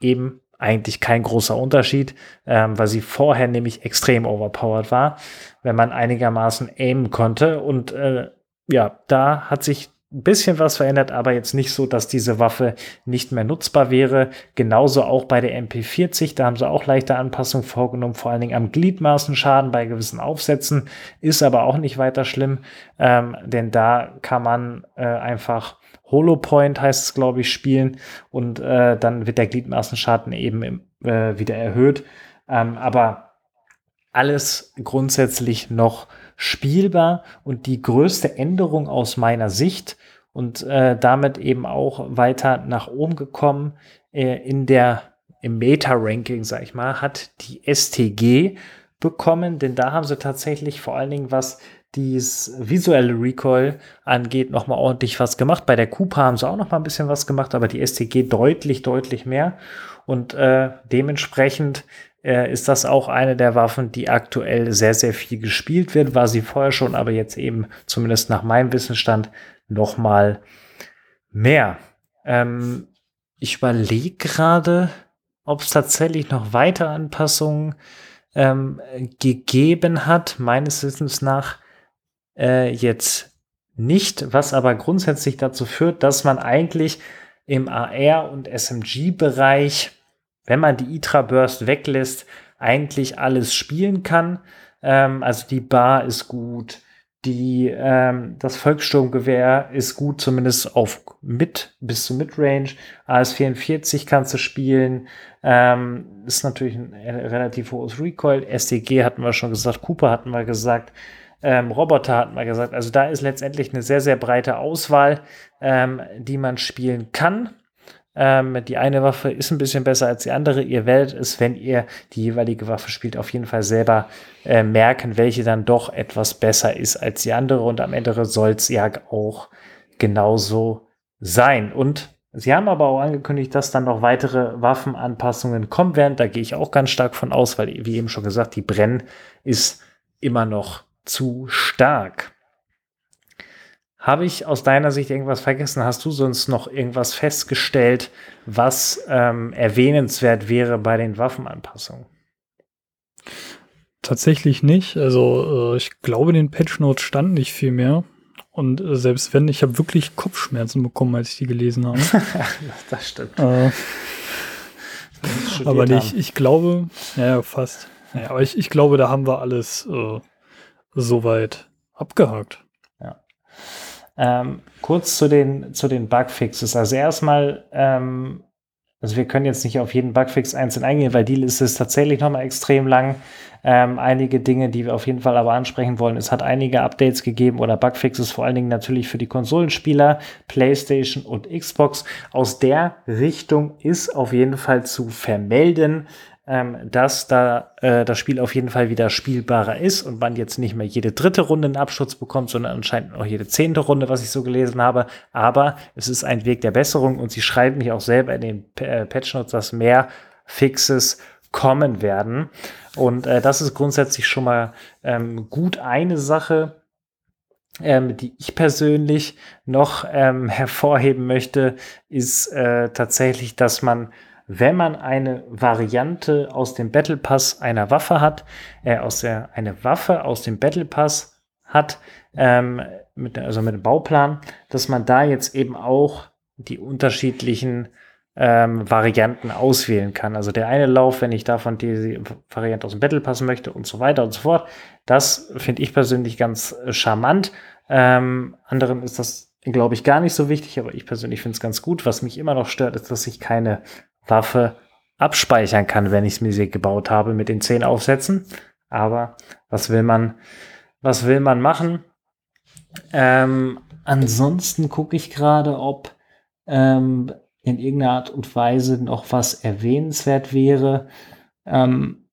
eben eigentlich kein großer Unterschied, ähm, weil sie vorher nämlich extrem overpowered war, wenn man einigermaßen aimen konnte. Und äh, ja, da hat sich ein bisschen was verändert, aber jetzt nicht so, dass diese Waffe nicht mehr nutzbar wäre. Genauso auch bei der MP40, da haben sie auch leichte Anpassungen vorgenommen, vor allen Dingen am Gliedmaßenschaden bei gewissen Aufsätzen, ist aber auch nicht weiter schlimm, ähm, denn da kann man äh, einfach Holopoint heißt es, glaube ich, spielen und äh, dann wird der Gliedmaßenschaden eben im, äh, wieder erhöht. Ähm, aber alles grundsätzlich noch spielbar und die größte Änderung aus meiner Sicht und äh, damit eben auch weiter nach oben gekommen äh, in der im Meta-Ranking, sag ich mal, hat die STG bekommen, denn da haben sie tatsächlich vor allen Dingen was dieses visuelle Recoil angeht, noch mal ordentlich was gemacht. Bei der Cooper haben sie auch noch mal ein bisschen was gemacht, aber die STG deutlich, deutlich mehr. Und äh, dementsprechend ist das auch eine der Waffen, die aktuell sehr, sehr viel gespielt wird. War sie vorher schon, aber jetzt eben zumindest nach meinem Wissensstand noch mal mehr. Ähm, ich überlege gerade, ob es tatsächlich noch weitere Anpassungen ähm, gegeben hat. Meines Wissens nach äh, jetzt nicht, was aber grundsätzlich dazu führt, dass man eigentlich im AR und SMG-Bereich, wenn man die ITRA Burst weglässt, eigentlich alles spielen kann. Ähm, also die Bar ist gut, die, ähm, das Volkssturmgewehr ist gut, zumindest auf mit bis zu Midrange. AS44 kannst du spielen. Ähm, ist natürlich ein relativ hohes Recoil. STG hatten wir schon gesagt, Cooper hatten wir gesagt. Ähm, Roboter hat man gesagt. Also da ist letztendlich eine sehr, sehr breite Auswahl, ähm, die man spielen kann. Ähm, die eine Waffe ist ein bisschen besser als die andere. Ihr werdet es, wenn ihr die jeweilige Waffe spielt, auf jeden Fall selber äh, merken, welche dann doch etwas besser ist als die andere. Und am Ende soll es ja auch genauso sein. Und Sie haben aber auch angekündigt, dass dann noch weitere Waffenanpassungen kommen werden. Da gehe ich auch ganz stark von aus, weil, wie eben schon gesagt, die Brenn ist immer noch zu stark. Habe ich aus deiner Sicht irgendwas vergessen? Hast du sonst noch irgendwas festgestellt, was ähm, erwähnenswert wäre bei den Waffenanpassungen? Tatsächlich nicht. Also äh, ich glaube, den Patch Notes stand nicht viel mehr. Und äh, selbst wenn, ich habe wirklich Kopfschmerzen bekommen, als ich die gelesen habe. das stimmt. Äh, aber ich, ich glaube, ja, fast. Ja, aber ich, ich glaube, da haben wir alles äh, soweit abgehakt. Ja. Ähm, kurz zu den, zu den Bugfixes. Also erstmal, ähm, also wir können jetzt nicht auf jeden Bugfix einzeln eingehen, weil die Liste ist tatsächlich nochmal extrem lang. Ähm, einige Dinge, die wir auf jeden Fall aber ansprechen wollen. Es hat einige Updates gegeben oder Bugfixes, vor allen Dingen natürlich für die Konsolenspieler, PlayStation und Xbox. Aus der Richtung ist auf jeden Fall zu vermelden, ähm, dass da äh, das Spiel auf jeden Fall wieder spielbarer ist und man jetzt nicht mehr jede dritte Runde einen Abschutz bekommt, sondern anscheinend auch jede zehnte Runde, was ich so gelesen habe. Aber es ist ein Weg der Besserung und sie schreiben mich auch selber in den äh, Patch Notes, dass mehr Fixes kommen werden. Und äh, das ist grundsätzlich schon mal ähm, gut eine Sache, ähm, die ich persönlich noch ähm, hervorheben möchte, ist äh, tatsächlich, dass man, wenn man eine Variante aus dem Battle Pass einer Waffe hat, äh, aus der eine Waffe aus dem Battle Pass hat, ähm, mit, also mit dem Bauplan, dass man da jetzt eben auch die unterschiedlichen ähm, Varianten auswählen kann. Also der eine Lauf, wenn ich davon die Variante aus dem Battle Pass möchte und so weiter und so fort. Das finde ich persönlich ganz äh, charmant. Ähm, anderen ist das, glaube ich, gar nicht so wichtig, aber ich persönlich finde es ganz gut. Was mich immer noch stört, ist, dass ich keine Waffe abspeichern kann, wenn ich es mir gebaut habe mit den zehn Aufsätzen. Aber was will man, was will man machen? Ähm, ansonsten gucke ich gerade, ob ähm, in irgendeiner Art und Weise noch was erwähnenswert wäre. Ähm,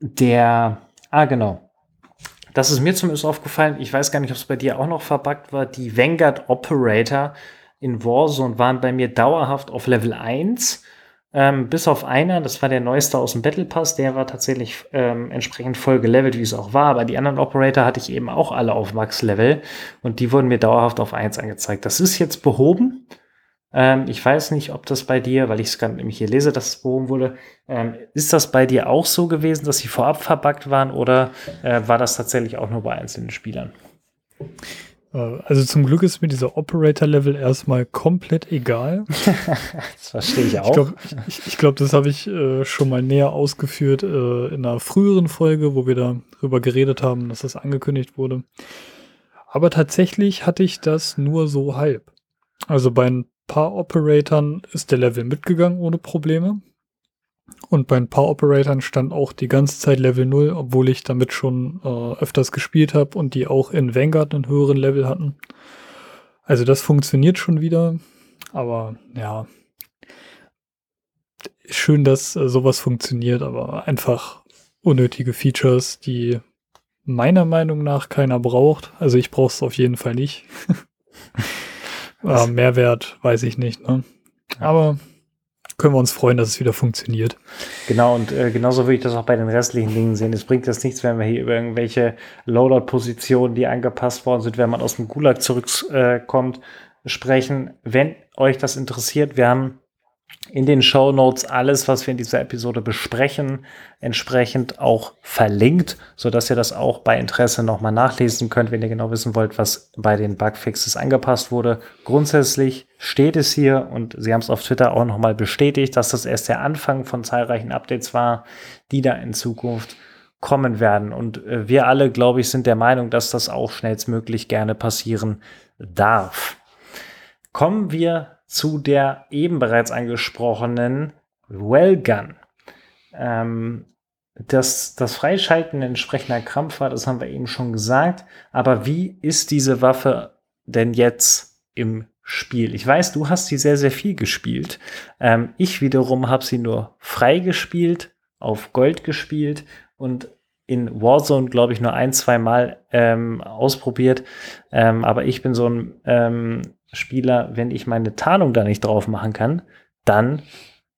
der, ah genau, das ist mir zumindest aufgefallen, ich weiß gar nicht, ob es bei dir auch noch verbuggt war, die Vanguard Operator in Warzone waren bei mir dauerhaft auf Level 1. Ähm, bis auf einer, das war der neueste aus dem Battle Pass, der war tatsächlich ähm, entsprechend voll gelevelt, wie es auch war. Aber die anderen Operator hatte ich eben auch alle auf Max-Level und die wurden mir dauerhaft auf 1 angezeigt. Das ist jetzt behoben. Ähm, ich weiß nicht, ob das bei dir, weil ich es gerade nämlich hier lese, dass es behoben wurde, ähm, ist das bei dir auch so gewesen, dass sie vorab verbuggt waren oder äh, war das tatsächlich auch nur bei einzelnen Spielern? Äh, also zum Glück ist mir dieser Operator-Level erstmal komplett egal. das verstehe ich auch. Ich glaube, ich, ich glaub, das habe ich äh, schon mal näher ausgeführt äh, in einer früheren Folge, wo wir darüber geredet haben, dass das angekündigt wurde. Aber tatsächlich hatte ich das nur so halb. Also bei ein paar Operatoren ist der Level mitgegangen ohne Probleme. Und bei ein paar Operatoren stand auch die ganze Zeit Level 0, obwohl ich damit schon äh, öfters gespielt habe und die auch in Vanguard einen höheren Level hatten. Also das funktioniert schon wieder. Aber ja, schön, dass äh, sowas funktioniert, aber einfach unnötige Features, die meiner Meinung nach keiner braucht. Also ich brauche es auf jeden Fall nicht. Äh, Mehrwert weiß ich nicht. Ne? Aber können wir uns freuen, dass es wieder funktioniert. Genau, und äh, genauso würde ich das auch bei den restlichen Dingen sehen. Es bringt jetzt nichts, wenn wir hier über irgendwelche Loadout-Positionen, die angepasst worden sind, wenn man aus dem Gulag zurückkommt, äh, sprechen. Wenn euch das interessiert, wir haben in den Show Notes alles, was wir in dieser Episode besprechen, entsprechend auch verlinkt, so dass ihr das auch bei Interesse nochmal nachlesen könnt, wenn ihr genau wissen wollt, was bei den Bugfixes angepasst wurde. Grundsätzlich steht es hier und Sie haben es auf Twitter auch nochmal bestätigt, dass das erst der Anfang von zahlreichen Updates war, die da in Zukunft kommen werden. Und äh, wir alle, glaube ich, sind der Meinung, dass das auch schnellstmöglich gerne passieren darf. Kommen wir zu der eben bereits angesprochenen Wellgun. Ähm, das, das Freischalten entsprechender Krampf das haben wir eben schon gesagt. Aber wie ist diese Waffe denn jetzt im Spiel? Ich weiß, du hast sie sehr, sehr viel gespielt. Ähm, ich wiederum habe sie nur frei gespielt, auf Gold gespielt und in Warzone, glaube ich, nur ein, zwei Mal ähm, ausprobiert. Ähm, aber ich bin so ein ähm, Spieler, wenn ich meine Tarnung da nicht drauf machen kann, dann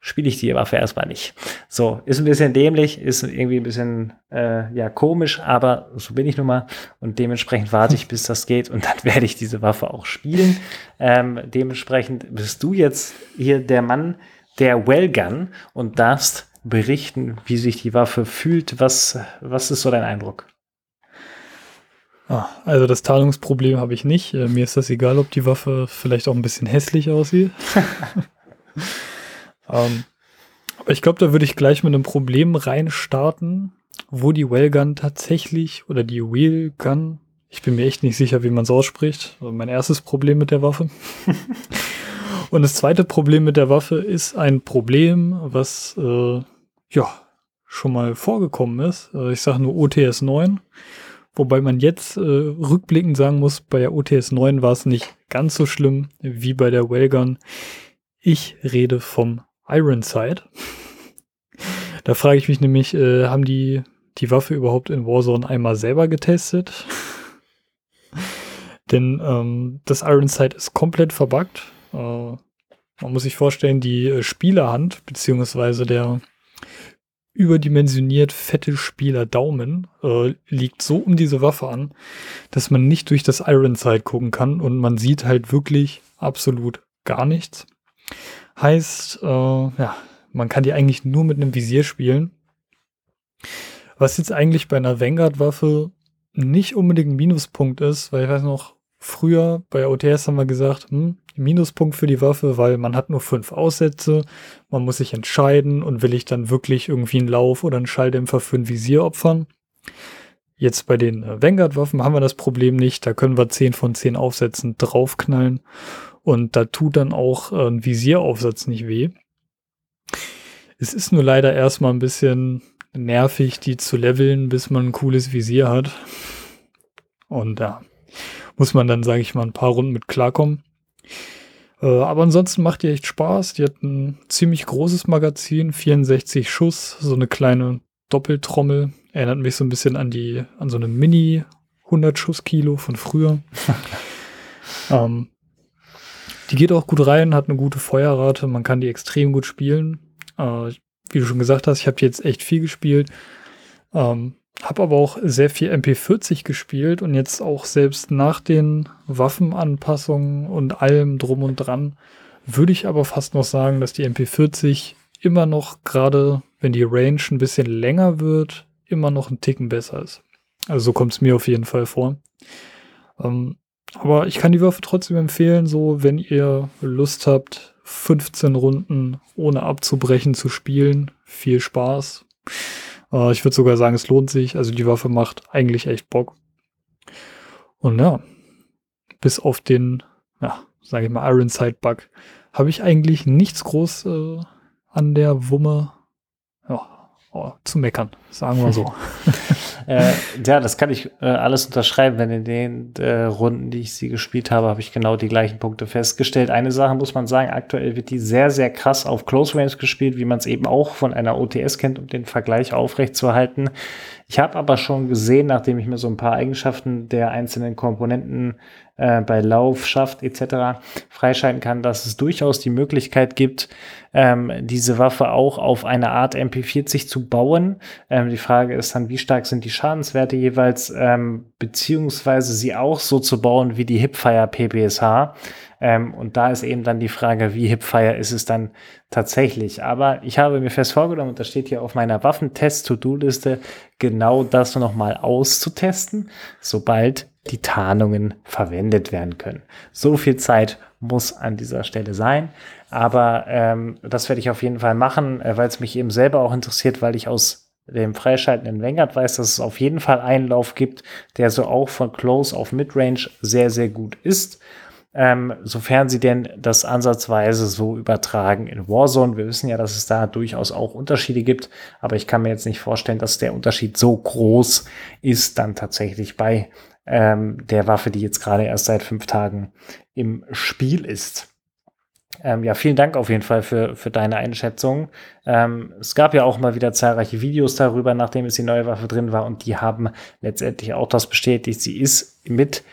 spiele ich die Waffe erstmal nicht. So, ist ein bisschen dämlich, ist irgendwie ein bisschen äh, ja komisch, aber so bin ich nun mal und dementsprechend warte ich, bis das geht und dann werde ich diese Waffe auch spielen. Ähm, dementsprechend bist du jetzt hier der Mann der Wellgun und darfst berichten, wie sich die Waffe fühlt. Was, was ist so dein Eindruck? Ah, also das Tarnungsproblem habe ich nicht. Äh, mir ist das egal, ob die Waffe vielleicht auch ein bisschen hässlich aussieht. ähm, aber ich glaube, da würde ich gleich mit einem Problem reinstarten, wo die Wellgun tatsächlich oder die Wheelgun, ich bin mir echt nicht sicher, wie man es ausspricht. Also mein erstes Problem mit der Waffe. Und das zweite Problem mit der Waffe ist ein Problem, was äh, ja schon mal vorgekommen ist. Äh, ich sage nur OTS 9. Wobei man jetzt äh, rückblickend sagen muss, bei der OTS 9 war es nicht ganz so schlimm wie bei der Wellgun. Ich rede vom Ironside. Da frage ich mich nämlich, äh, haben die die Waffe überhaupt in Warzone einmal selber getestet? Denn ähm, das Ironside ist komplett verbuggt. Äh, man muss sich vorstellen, die äh, Spielerhand, beziehungsweise der überdimensioniert fette Spieler Daumen äh, liegt so um diese Waffe an, dass man nicht durch das Ironside gucken kann und man sieht halt wirklich absolut gar nichts. Heißt, äh, ja, man kann die eigentlich nur mit einem Visier spielen. Was jetzt eigentlich bei einer Vanguard-Waffe nicht unbedingt ein Minuspunkt ist, weil ich weiß noch, früher bei OTS haben wir gesagt, hm, Minuspunkt für die Waffe, weil man hat nur fünf Aussätze, man muss sich entscheiden und will ich dann wirklich irgendwie einen Lauf oder einen Schalldämpfer für ein Visier opfern. Jetzt bei den äh, Vanguard-Waffen haben wir das Problem nicht, da können wir 10 von 10 Aufsätzen draufknallen und da tut dann auch äh, ein Visieraufsatz nicht weh. Es ist nur leider erstmal ein bisschen nervig, die zu leveln, bis man ein cooles Visier hat. Und da muss man dann, sage ich mal, ein paar Runden mit klarkommen. Äh, aber ansonsten macht die echt Spaß. Die hat ein ziemlich großes Magazin, 64 Schuss, so eine kleine Doppeltrommel. Erinnert mich so ein bisschen an die, an so eine Mini 100 Schuss Kilo von früher. ähm, die geht auch gut rein, hat eine gute Feuerrate, man kann die extrem gut spielen. Äh, wie du schon gesagt hast, ich habe die jetzt echt viel gespielt. Ähm, habe aber auch sehr viel MP40 gespielt und jetzt auch selbst nach den Waffenanpassungen und allem drum und dran würde ich aber fast noch sagen, dass die MP40 immer noch, gerade wenn die Range ein bisschen länger wird, immer noch ein Ticken besser ist. Also so kommt es mir auf jeden Fall vor. Ähm, aber ich kann die Waffe trotzdem empfehlen, so wenn ihr Lust habt, 15 Runden ohne abzubrechen zu spielen. Viel Spaß. Äh, ich würde sogar sagen, es lohnt sich. Also die Waffe macht eigentlich echt Bock. Und ja, bis auf den, ja, sage ich mal, Ironside-Bug, habe ich eigentlich nichts groß äh, an der Wumme ja, zu meckern, sagen wir so. äh, ja, das kann ich äh, alles unterschreiben, denn in den äh, Runden, die ich sie gespielt habe, habe ich genau die gleichen Punkte festgestellt. Eine Sache muss man sagen, aktuell wird die sehr, sehr krass auf Close Range gespielt, wie man es eben auch von einer OTS kennt, um den Vergleich aufrechtzuerhalten. Ich habe aber schon gesehen, nachdem ich mir so ein paar Eigenschaften der einzelnen Komponenten äh, bei Lauf, Schaft etc. freischalten kann, dass es durchaus die Möglichkeit gibt, ähm, diese Waffe auch auf eine Art MP40 zu bauen. Ähm, die Frage ist dann, wie stark sind die Schadenswerte jeweils, ähm, beziehungsweise sie auch so zu bauen wie die Hipfire PPSH. Ähm, und da ist eben dann die Frage, wie Hipfire ist es dann tatsächlich. Aber ich habe mir fest vorgenommen, und das steht hier auf meiner Waffentest-To-Do-Liste, genau das nochmal auszutesten, sobald die Tarnungen verwendet werden können. So viel Zeit muss an dieser Stelle sein. Aber ähm, das werde ich auf jeden Fall machen, äh, weil es mich eben selber auch interessiert, weil ich aus dem freischaltenden Vanguard weiß, dass es auf jeden Fall einen Lauf gibt, der so auch von Close auf Midrange sehr, sehr gut ist ähm, sofern sie denn das ansatzweise so übertragen in Warzone. Wir wissen ja, dass es da durchaus auch Unterschiede gibt, aber ich kann mir jetzt nicht vorstellen, dass der Unterschied so groß ist dann tatsächlich bei ähm, der Waffe, die jetzt gerade erst seit fünf Tagen im Spiel ist. Ähm, ja, vielen Dank auf jeden Fall für, für deine Einschätzung. Ähm, es gab ja auch mal wieder zahlreiche Videos darüber, nachdem es die neue Waffe drin war und die haben letztendlich auch das bestätigt. Sie ist mit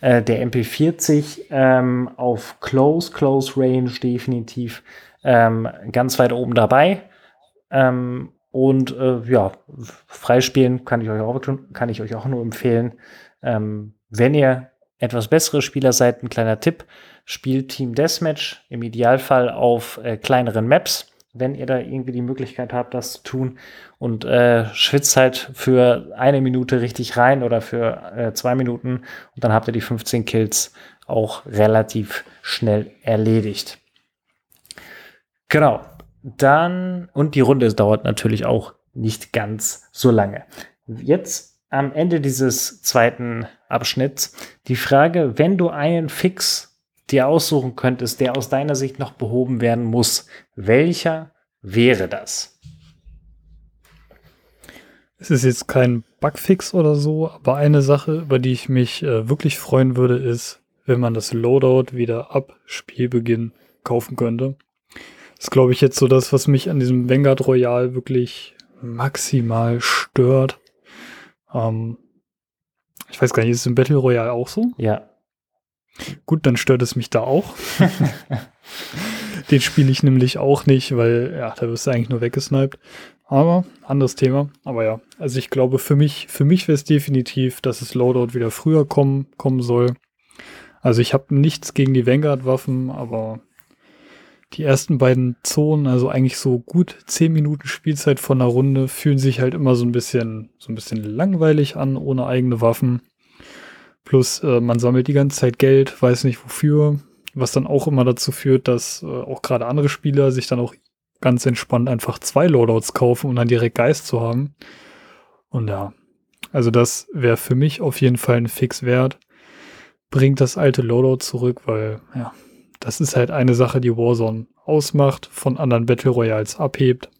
äh, der MP40 ähm, auf Close, Close Range definitiv ähm, ganz weit oben dabei. Ähm, und äh, ja, freispielen kann ich euch auch, kann ich euch auch nur empfehlen. Ähm, wenn ihr etwas bessere Spieler seid, ein kleiner Tipp, spielt Team Deathmatch im Idealfall auf äh, kleineren Maps wenn ihr da irgendwie die Möglichkeit habt, das zu tun und äh, schwitzt halt für eine Minute richtig rein oder für äh, zwei Minuten und dann habt ihr die 15 Kills auch relativ schnell erledigt. Genau. Dann, und die Runde dauert natürlich auch nicht ganz so lange. Jetzt am Ende dieses zweiten Abschnitts die Frage, wenn du einen Fix dir aussuchen könntest, der aus deiner Sicht noch behoben werden muss, welcher wäre das? Es ist jetzt kein Bugfix oder so, aber eine Sache, über die ich mich äh, wirklich freuen würde, ist, wenn man das Loadout wieder ab Spielbeginn kaufen könnte. Das ist, glaube ich, jetzt so das, was mich an diesem Vanguard Royal wirklich maximal stört. Ähm, ich weiß gar nicht, ist es im Battle Royale auch so? Ja. Gut, dann stört es mich da auch. Den spiele ich nämlich auch nicht, weil, ja, da wirst du eigentlich nur weggesniped. Aber, anderes Thema. Aber ja, also ich glaube, für mich, für mich wäre es definitiv, dass das Loadout wieder früher kommen, kommen soll. Also ich habe nichts gegen die Vanguard-Waffen, aber die ersten beiden Zonen, also eigentlich so gut zehn Minuten Spielzeit von einer Runde, fühlen sich halt immer so ein bisschen, so ein bisschen langweilig an, ohne eigene Waffen. Plus, äh, man sammelt die ganze Zeit Geld, weiß nicht wofür, was dann auch immer dazu führt, dass äh, auch gerade andere Spieler sich dann auch ganz entspannt einfach zwei Loadouts kaufen, um dann direkt Geist zu haben. Und ja, also das wäre für mich auf jeden Fall ein Fix wert. Bringt das alte Loadout zurück, weil ja, das ist halt eine Sache, die Warzone ausmacht, von anderen Battle Royals abhebt.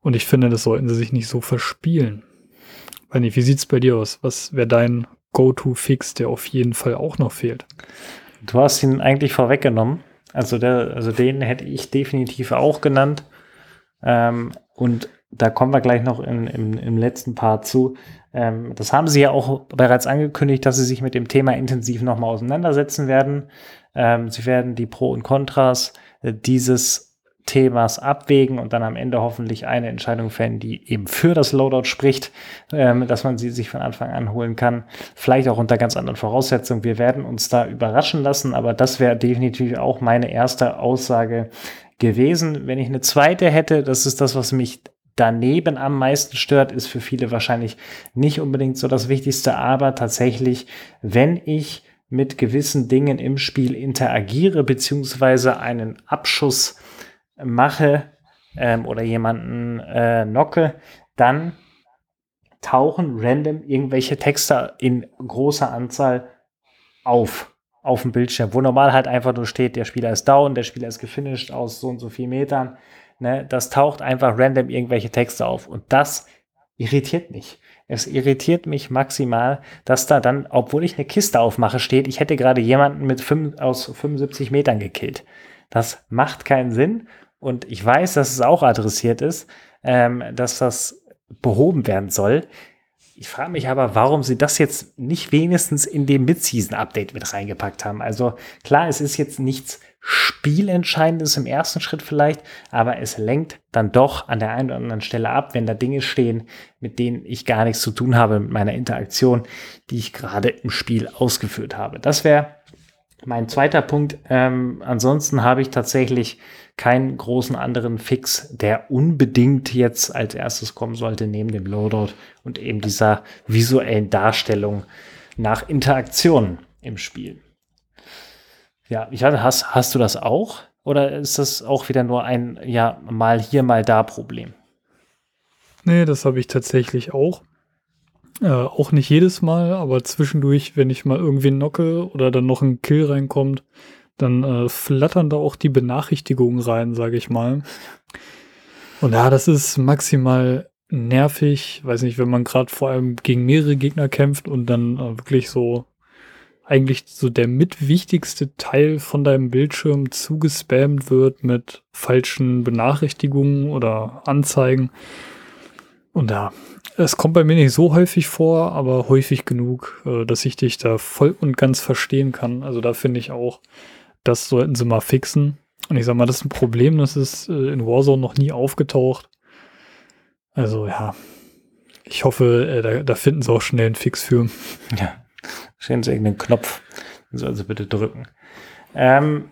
Und ich finde, das sollten sie sich nicht so verspielen. Weil nicht, wie sieht's bei dir aus? Was wäre dein Go-To-Fix, der auf jeden Fall auch noch fehlt? Du hast ihn eigentlich vorweggenommen. Also, der, also den hätte ich definitiv auch genannt. Ähm, und da kommen wir gleich noch in, im, im letzten Part zu. Ähm, das haben sie ja auch bereits angekündigt, dass sie sich mit dem Thema intensiv nochmal auseinandersetzen werden. Ähm, sie werden die Pro und Kontras äh, dieses Themas abwägen und dann am Ende hoffentlich eine Entscheidung fällen, die eben für das Loadout spricht, ähm, dass man sie sich von Anfang an holen kann. Vielleicht auch unter ganz anderen Voraussetzungen. Wir werden uns da überraschen lassen, aber das wäre definitiv auch meine erste Aussage gewesen. Wenn ich eine zweite hätte, das ist das, was mich daneben am meisten stört, ist für viele wahrscheinlich nicht unbedingt so das Wichtigste, aber tatsächlich, wenn ich mit gewissen Dingen im Spiel interagiere, beziehungsweise einen Abschuss mache ähm, oder jemanden äh, knocke, dann tauchen random irgendwelche Texte in großer Anzahl auf auf dem Bildschirm, wo normal halt einfach nur steht, der Spieler ist down, der Spieler ist gefinisht aus so und so viel Metern. Ne, das taucht einfach random irgendwelche Texte auf und das irritiert mich. Es irritiert mich maximal, dass da dann, obwohl ich eine Kiste aufmache, steht, ich hätte gerade jemanden mit fünf, aus 75 Metern gekillt. Das macht keinen Sinn und ich weiß, dass es auch adressiert ist, ähm, dass das behoben werden soll. Ich frage mich aber, warum sie das jetzt nicht wenigstens in dem Mid-Season-Update mit reingepackt haben. Also klar, es ist jetzt nichts Spielentscheidendes im ersten Schritt vielleicht, aber es lenkt dann doch an der einen oder anderen Stelle ab, wenn da Dinge stehen, mit denen ich gar nichts zu tun habe mit meiner Interaktion, die ich gerade im Spiel ausgeführt habe. Das wäre mein zweiter Punkt. Ähm, ansonsten habe ich tatsächlich keinen großen anderen Fix, der unbedingt jetzt als erstes kommen sollte, neben dem Loadout und eben dieser visuellen Darstellung nach Interaktionen im Spiel. Ja, ich hatte, hast, hast du das auch? Oder ist das auch wieder nur ein, ja, mal hier, mal da Problem? Nee, das habe ich tatsächlich auch. Äh, auch nicht jedes Mal, aber zwischendurch, wenn ich mal irgendwie knocke oder dann noch ein Kill reinkommt, dann äh, flattern da auch die Benachrichtigungen rein, sage ich mal. Und ja, das ist maximal nervig. Weiß nicht, wenn man gerade vor allem gegen mehrere Gegner kämpft und dann äh, wirklich so eigentlich so der mitwichtigste Teil von deinem Bildschirm zugespammt wird mit falschen Benachrichtigungen oder Anzeigen. Und ja, es kommt bei mir nicht so häufig vor, aber häufig genug, äh, dass ich dich da voll und ganz verstehen kann. Also da finde ich auch, das sollten sie mal fixen. Und ich sag mal, das ist ein Problem, das ist äh, in Warzone noch nie aufgetaucht. Also ja, ich hoffe, äh, da, da finden sie auch schnell einen Fix für. Ja. Stellen Sie irgendeinen Knopf. Den soll Sie bitte drücken. Ähm,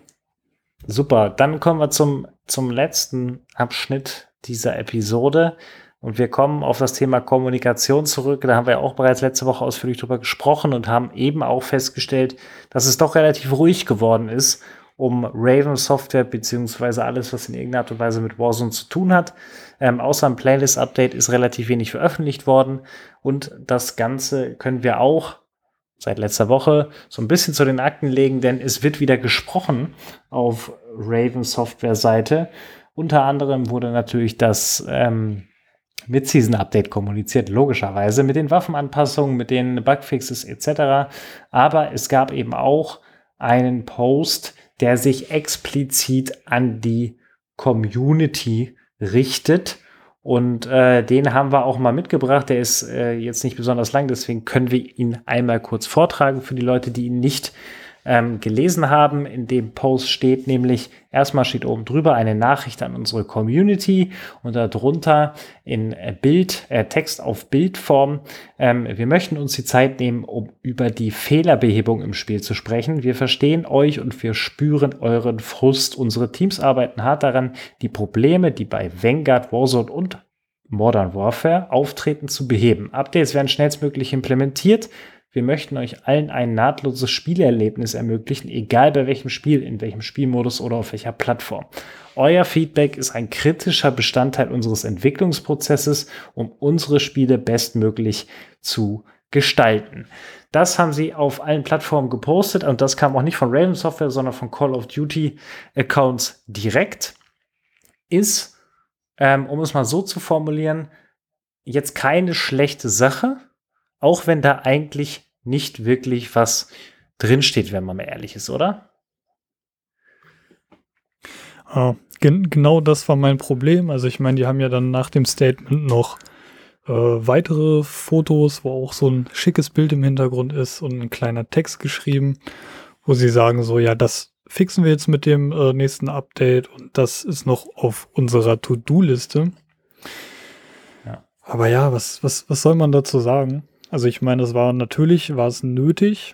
Super, dann kommen wir zum, zum letzten Abschnitt dieser Episode. Und wir kommen auf das Thema Kommunikation zurück. Da haben wir auch bereits letzte Woche ausführlich drüber gesprochen und haben eben auch festgestellt, dass es doch relativ ruhig geworden ist um Raven Software beziehungsweise alles, was in irgendeiner Art und Weise mit Warzone zu tun hat. Ähm, außer ein Playlist-Update ist relativ wenig veröffentlicht worden und das Ganze können wir auch seit letzter Woche so ein bisschen zu den Akten legen, denn es wird wieder gesprochen auf Raven Software Seite. Unter anderem wurde natürlich das ähm, Mid-Season-Update kommuniziert, logischerweise mit den Waffenanpassungen, mit den Bugfixes etc. Aber es gab eben auch einen Post, der sich explizit an die Community richtet. Und äh, den haben wir auch mal mitgebracht. Der ist äh, jetzt nicht besonders lang, deswegen können wir ihn einmal kurz vortragen für die Leute, die ihn nicht ähm, gelesen haben. In dem Post steht nämlich, erstmal steht oben drüber eine Nachricht an unsere Community und darunter in äh, Bild, äh, Text auf Bildform. Ähm, wir möchten uns die Zeit nehmen, um über die Fehlerbehebung im Spiel zu sprechen. Wir verstehen euch und wir spüren euren Frust. Unsere Teams arbeiten hart daran, die Probleme, die bei Vanguard, Warzone und Modern Warfare auftreten zu beheben. Updates werden schnellstmöglich implementiert. Wir möchten euch allen ein nahtloses Spielerlebnis ermöglichen, egal bei welchem Spiel, in welchem Spielmodus oder auf welcher Plattform. Euer Feedback ist ein kritischer Bestandteil unseres Entwicklungsprozesses, um unsere Spiele bestmöglich zu gestalten. Das haben sie auf allen Plattformen gepostet und das kam auch nicht von Raven Software, sondern von Call of Duty Accounts direkt. Ist, ähm, um es mal so zu formulieren, jetzt keine schlechte Sache, auch wenn da eigentlich nicht wirklich was drinsteht, wenn man mal ehrlich ist, oder? Ah, gen genau das war mein Problem. Also ich meine, die haben ja dann nach dem Statement noch äh, weitere Fotos, wo auch so ein schickes Bild im Hintergrund ist und ein kleiner Text geschrieben, wo sie sagen so, ja, das fixen wir jetzt mit dem äh, nächsten Update und das ist noch auf unserer To-Do-Liste. Ja. Aber ja, was, was, was soll man dazu sagen? Also ich meine, es war natürlich, war es nötig,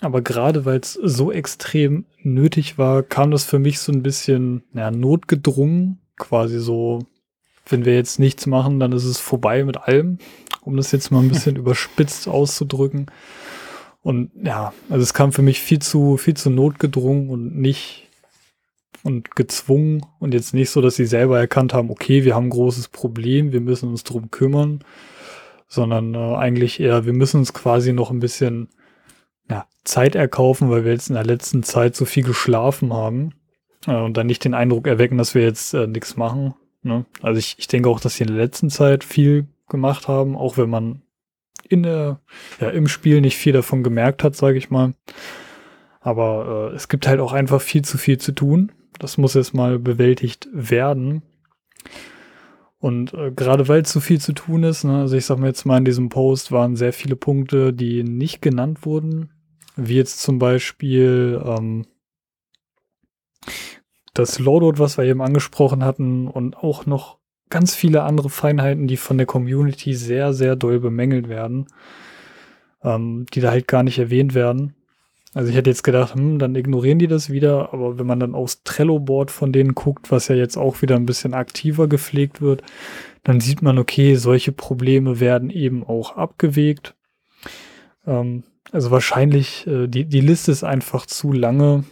aber gerade weil es so extrem nötig war, kam das für mich so ein bisschen ja, notgedrungen, quasi so, wenn wir jetzt nichts machen, dann ist es vorbei mit allem, um das jetzt mal ein bisschen überspitzt auszudrücken. Und ja, also es kam für mich viel zu, viel zu notgedrungen und nicht und gezwungen und jetzt nicht so, dass sie selber erkannt haben, okay, wir haben ein großes Problem, wir müssen uns drum kümmern, sondern äh, eigentlich eher, wir müssen uns quasi noch ein bisschen ja, Zeit erkaufen, weil wir jetzt in der letzten Zeit so viel geschlafen haben äh, und dann nicht den Eindruck erwecken, dass wir jetzt äh, nichts machen. Ne? Also ich, ich denke auch, dass sie in der letzten Zeit viel gemacht haben, auch wenn man in der, ja, im Spiel nicht viel davon gemerkt hat, sage ich mal. Aber äh, es gibt halt auch einfach viel zu viel zu tun. Das muss jetzt mal bewältigt werden. Und äh, gerade weil so viel zu tun ist, ne, also ich sag mal jetzt mal in diesem Post waren sehr viele Punkte, die nicht genannt wurden, wie jetzt zum Beispiel ähm, das Loadout, was wir eben angesprochen hatten und auch noch ganz viele andere Feinheiten, die von der Community sehr, sehr doll bemängelt werden, ähm, die da halt gar nicht erwähnt werden. Also ich hätte jetzt gedacht, hm, dann ignorieren die das wieder, aber wenn man dann aufs Trello-Board von denen guckt, was ja jetzt auch wieder ein bisschen aktiver gepflegt wird, dann sieht man, okay, solche Probleme werden eben auch abgewegt. Ähm, also wahrscheinlich, äh, die, die Liste ist einfach zu lange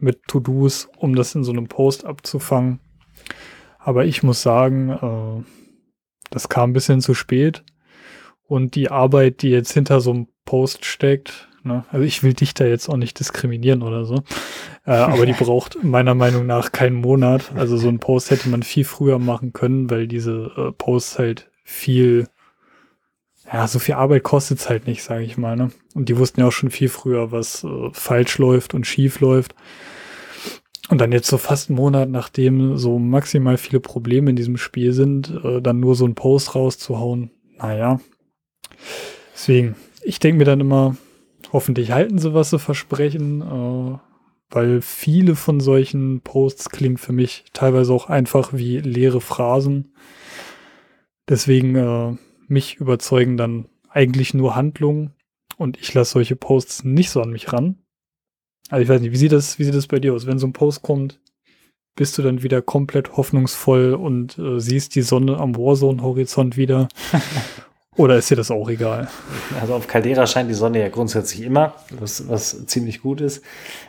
mit To-Dos, um das in so einem Post abzufangen. Aber ich muss sagen, äh, das kam ein bisschen zu spät. Und die Arbeit, die jetzt hinter so einem Post steckt, Ne? Also ich will dich da jetzt auch nicht diskriminieren oder so. Äh, aber die braucht meiner Meinung nach keinen Monat. Also so ein Post hätte man viel früher machen können, weil diese äh, Posts halt viel, ja, so viel Arbeit kostet es halt nicht, sage ich mal. Ne? Und die wussten ja auch schon viel früher, was äh, falsch läuft und schief läuft. Und dann jetzt so fast einen Monat, nachdem so maximal viele Probleme in diesem Spiel sind, äh, dann nur so einen Post rauszuhauen, naja. Deswegen, ich denke mir dann immer, Hoffentlich halten sie, was sie versprechen, äh, weil viele von solchen Posts klingen für mich teilweise auch einfach wie leere Phrasen. Deswegen äh, mich überzeugen dann eigentlich nur Handlungen und ich lasse solche Posts nicht so an mich ran. Also ich weiß nicht, wie sieht das, wie sieht das bei dir aus? Wenn so ein Post kommt, bist du dann wieder komplett hoffnungsvoll und äh, siehst die Sonne am Warzone-Horizont wieder. Oder ist dir das auch egal? Also auf Caldera scheint die Sonne ja grundsätzlich immer, was, was ziemlich gut ist.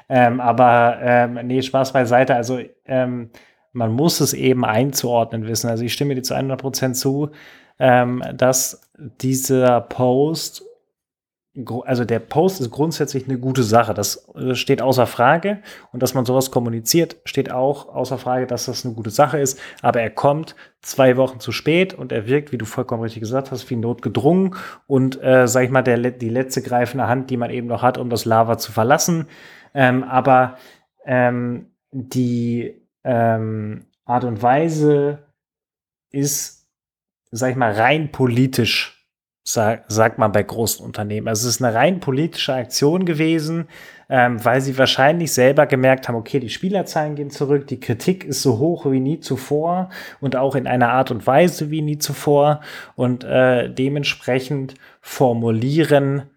Ähm, aber ähm, nee, Spaß beiseite. Also ähm, man muss es eben einzuordnen wissen. Also ich stimme dir zu 100% zu, ähm, dass dieser Post also der Post ist grundsätzlich eine gute Sache. Das steht außer Frage. Und dass man sowas kommuniziert, steht auch außer Frage, dass das eine gute Sache ist. Aber er kommt zwei Wochen zu spät und er wirkt, wie du vollkommen richtig gesagt hast, wie notgedrungen und, äh, sag ich mal, der, die letzte greifende Hand, die man eben noch hat, um das Lava zu verlassen. Ähm, aber ähm, die ähm, Art und Weise ist, sag ich mal, rein politisch sag, sagt man bei großen Unternehmen. Also es ist eine rein politische Aktion gewesen, ähm, weil sie wahrscheinlich selber gemerkt haben, okay, die Spielerzahlen gehen zurück, die Kritik ist so hoch wie nie zuvor und auch in einer Art und Weise wie nie zuvor. Und äh, dementsprechend formulieren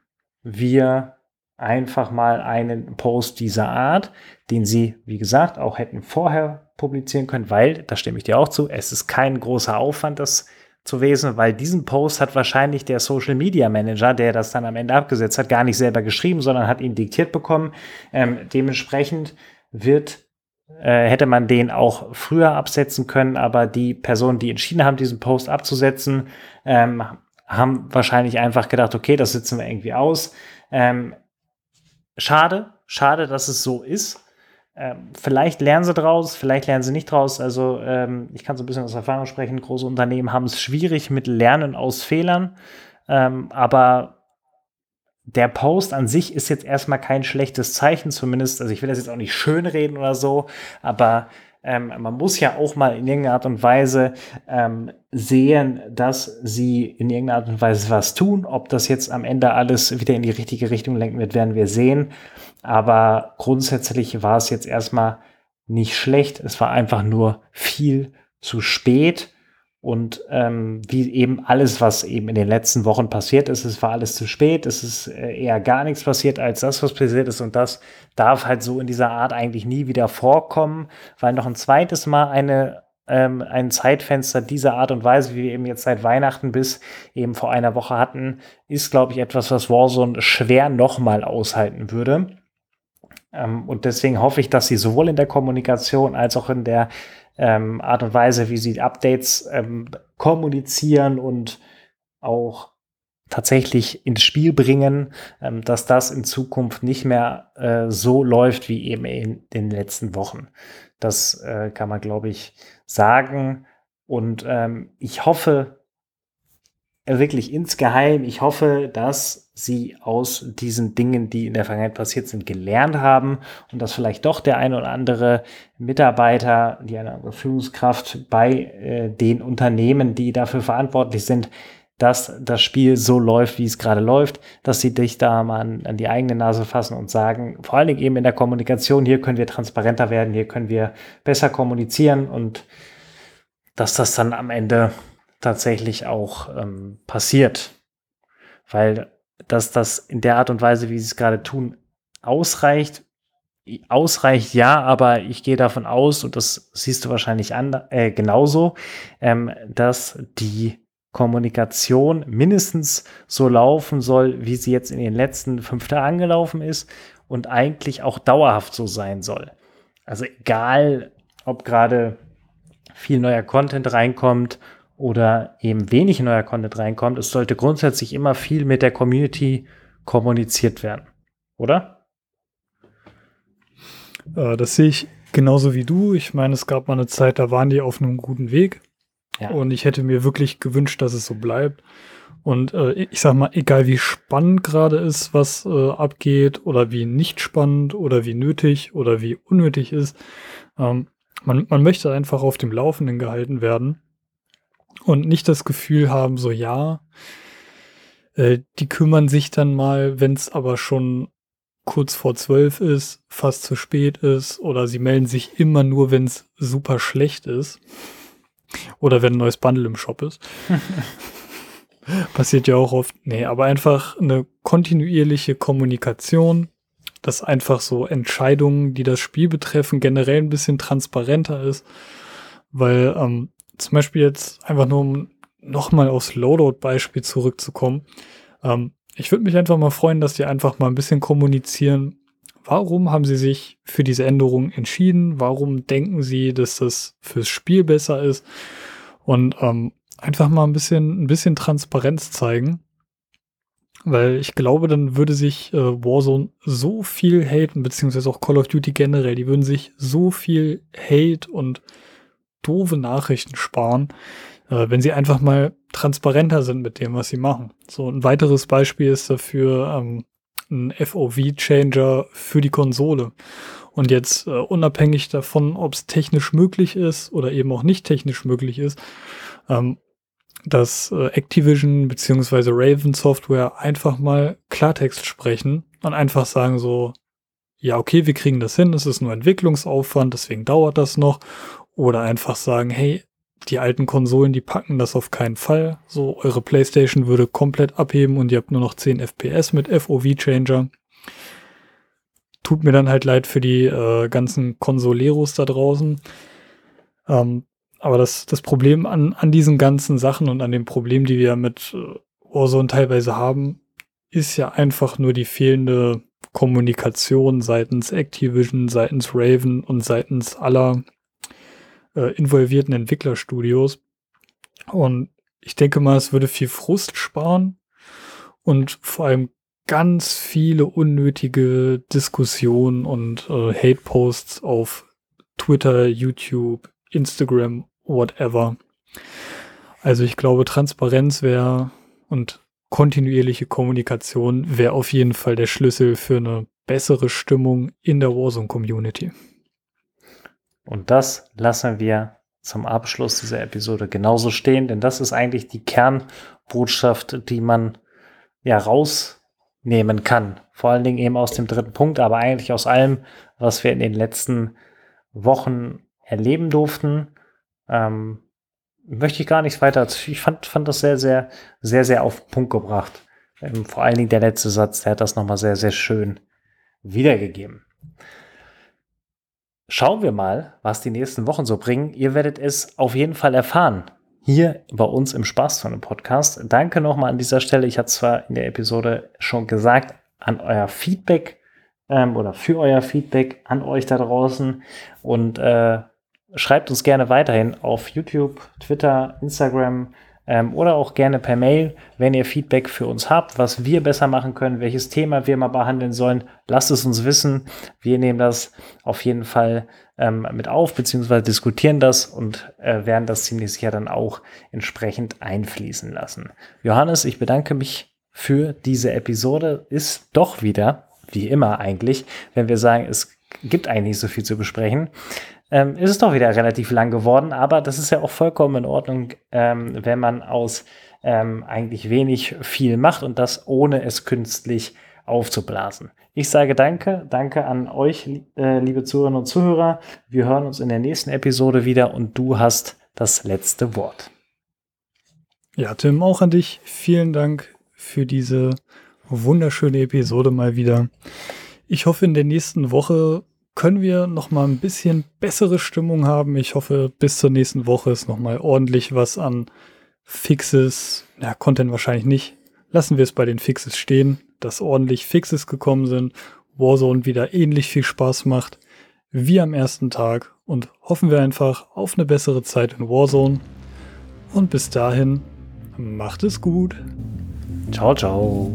wir einfach mal einen Post dieser Art, den sie, wie gesagt, auch hätten vorher publizieren können, weil, da stimme ich dir auch zu, es ist kein großer Aufwand, das zu lesen, weil diesen Post hat wahrscheinlich der Social Media Manager, der das dann am Ende abgesetzt hat, gar nicht selber geschrieben, sondern hat ihn diktiert bekommen. Ähm, dementsprechend wird äh, hätte man den auch früher absetzen können, aber die Personen, die entschieden haben, diesen Post abzusetzen, ähm, haben wahrscheinlich einfach gedacht, okay, das sitzen wir irgendwie aus. Ähm, schade, schade, dass es so ist. Ähm, vielleicht lernen sie draus, vielleicht lernen sie nicht draus. Also ähm, ich kann so ein bisschen aus Erfahrung sprechen. Große Unternehmen haben es schwierig mit Lernen aus Fehlern. Ähm, aber der Post an sich ist jetzt erstmal kein schlechtes Zeichen, zumindest. Also ich will das jetzt auch nicht schönreden oder so, aber ähm, man muss ja auch mal in irgendeiner Art und Weise ähm, sehen, dass sie in irgendeiner Art und Weise was tun. Ob das jetzt am Ende alles wieder in die richtige Richtung lenken wird, werden wir sehen. Aber grundsätzlich war es jetzt erstmal nicht schlecht. Es war einfach nur viel zu spät. Und ähm, wie eben alles, was eben in den letzten Wochen passiert ist, es war alles zu spät, es ist äh, eher gar nichts passiert als das, was passiert ist. Und das darf halt so in dieser Art eigentlich nie wieder vorkommen, weil noch ein zweites Mal eine, ähm, ein Zeitfenster dieser Art und Weise, wie wir eben jetzt seit Weihnachten bis eben vor einer Woche hatten, ist, glaube ich, etwas, was Warzone schwer nochmal aushalten würde. Ähm, und deswegen hoffe ich, dass sie sowohl in der Kommunikation als auch in der ähm, Art und Weise, wie sie Updates ähm, kommunizieren und auch tatsächlich ins Spiel bringen, ähm, dass das in Zukunft nicht mehr äh, so läuft wie eben in den letzten Wochen. Das äh, kann man, glaube ich, sagen. Und ähm, ich hoffe, wirklich insgeheim, ich hoffe, dass sie aus diesen Dingen, die in der Vergangenheit passiert sind, gelernt haben und dass vielleicht doch der eine oder andere Mitarbeiter, die eine andere Führungskraft bei äh, den Unternehmen, die dafür verantwortlich sind, dass das Spiel so läuft, wie es gerade läuft, dass sie dich da mal an, an, die eigene Nase fassen und sagen, vor allen Dingen eben in der Kommunikation, hier können wir transparenter werden, hier können wir besser kommunizieren und dass das dann am Ende tatsächlich auch ähm, passiert. Weil dass das in der Art und Weise, wie sie es gerade tun, ausreicht. Ausreicht ja, aber ich gehe davon aus, und das siehst du wahrscheinlich an, äh, genauso, ähm, dass die Kommunikation mindestens so laufen soll, wie sie jetzt in den letzten fünf Tagen gelaufen ist und eigentlich auch dauerhaft so sein soll. Also egal, ob gerade viel neuer Content reinkommt oder eben wenig neuer Content reinkommt, es sollte grundsätzlich immer viel mit der Community kommuniziert werden, oder? Äh, das sehe ich genauso wie du. Ich meine, es gab mal eine Zeit, da waren die auf einem guten Weg. Ja. Und ich hätte mir wirklich gewünscht, dass es so bleibt. Und äh, ich sag mal, egal wie spannend gerade ist, was äh, abgeht, oder wie nicht spannend, oder wie nötig oder wie unnötig ist, ähm, man, man möchte einfach auf dem Laufenden gehalten werden und nicht das Gefühl haben, so ja, äh, die kümmern sich dann mal, wenn es aber schon kurz vor zwölf ist, fast zu spät ist, oder sie melden sich immer nur, wenn es super schlecht ist. Oder wenn ein neues Bundle im Shop ist. Passiert ja auch oft. Nee, aber einfach eine kontinuierliche Kommunikation dass einfach so Entscheidungen, die das Spiel betreffen, generell ein bisschen transparenter ist. Weil ähm, zum Beispiel jetzt einfach nur um nochmal aufs Loadout-Beispiel zurückzukommen. Ähm, ich würde mich einfach mal freuen, dass die einfach mal ein bisschen kommunizieren. Warum haben sie sich für diese Änderung entschieden? Warum denken sie, dass das fürs Spiel besser ist? Und ähm, einfach mal ein bisschen, ein bisschen Transparenz zeigen. Weil ich glaube, dann würde sich äh, Warzone so viel haten, beziehungsweise auch Call of Duty generell, die würden sich so viel Hate und doofe Nachrichten sparen, äh, wenn sie einfach mal transparenter sind mit dem, was sie machen. So ein weiteres Beispiel ist dafür ähm, ein FOV-Changer für die Konsole. Und jetzt äh, unabhängig davon, ob es technisch möglich ist oder eben auch nicht technisch möglich ist, ähm, dass äh, Activision beziehungsweise Raven Software einfach mal Klartext sprechen und einfach sagen so, ja, okay, wir kriegen das hin, es ist nur Entwicklungsaufwand, deswegen dauert das noch. Oder einfach sagen, hey, die alten Konsolen, die packen das auf keinen Fall. So, eure PlayStation würde komplett abheben und ihr habt nur noch 10 FPS mit FOV-Changer. Tut mir dann halt leid für die äh, ganzen Konsoleros da draußen. Ähm, aber das, das Problem an, an diesen ganzen Sachen und an den Problemen, die wir mit äh, Warzone teilweise haben, ist ja einfach nur die fehlende Kommunikation seitens Activision, seitens Raven und seitens aller äh, involvierten Entwicklerstudios. Und ich denke mal, es würde viel Frust sparen und vor allem ganz viele unnötige Diskussionen und äh, Hate-Posts auf Twitter, YouTube, Instagram whatever. Also ich glaube, Transparenz wäre und kontinuierliche Kommunikation wäre auf jeden Fall der Schlüssel für eine bessere Stimmung in der Warzone-Community. Und das lassen wir zum Abschluss dieser Episode genauso stehen, denn das ist eigentlich die Kernbotschaft, die man ja rausnehmen kann. Vor allen Dingen eben aus dem dritten Punkt, aber eigentlich aus allem, was wir in den letzten Wochen erleben durften. Ähm, möchte ich gar nichts weiter. Ich fand, fand das sehr, sehr, sehr, sehr auf den Punkt gebracht. Ähm, vor allen Dingen der letzte Satz, der hat das nochmal sehr, sehr schön wiedergegeben. Schauen wir mal, was die nächsten Wochen so bringen. Ihr werdet es auf jeden Fall erfahren. Hier bei uns im Spaß von dem Podcast. Danke nochmal an dieser Stelle. Ich hatte zwar in der Episode schon gesagt, an euer Feedback ähm, oder für euer Feedback an euch da draußen. Und äh, schreibt uns gerne weiterhin auf YouTube, Twitter, Instagram ähm, oder auch gerne per Mail, wenn ihr Feedback für uns habt, was wir besser machen können, welches Thema wir mal behandeln sollen. Lasst es uns wissen. Wir nehmen das auf jeden Fall ähm, mit auf, beziehungsweise diskutieren das und äh, werden das ziemlich sicher dann auch entsprechend einfließen lassen. Johannes, ich bedanke mich für diese Episode. Ist doch wieder, wie immer eigentlich, wenn wir sagen, es gibt eigentlich so viel zu besprechen ähm, ist es doch wieder relativ lang geworden, aber das ist ja auch vollkommen in Ordnung, ähm, wenn man aus ähm, eigentlich wenig viel macht und das ohne es künstlich aufzublasen. Ich sage danke, danke an euch, äh, liebe Zuhörerinnen und Zuhörer. Wir hören uns in der nächsten Episode wieder und du hast das letzte Wort. Ja, Tim, auch an dich. Vielen Dank für diese wunderschöne Episode mal wieder. Ich hoffe, in der nächsten Woche können wir noch mal ein bisschen bessere Stimmung haben. Ich hoffe, bis zur nächsten Woche ist noch mal ordentlich was an Fixes, ja, Content wahrscheinlich nicht. Lassen wir es bei den Fixes stehen, dass ordentlich Fixes gekommen sind, Warzone wieder ähnlich viel Spaß macht wie am ersten Tag und hoffen wir einfach auf eine bessere Zeit in Warzone. Und bis dahin, macht es gut. Ciao, ciao.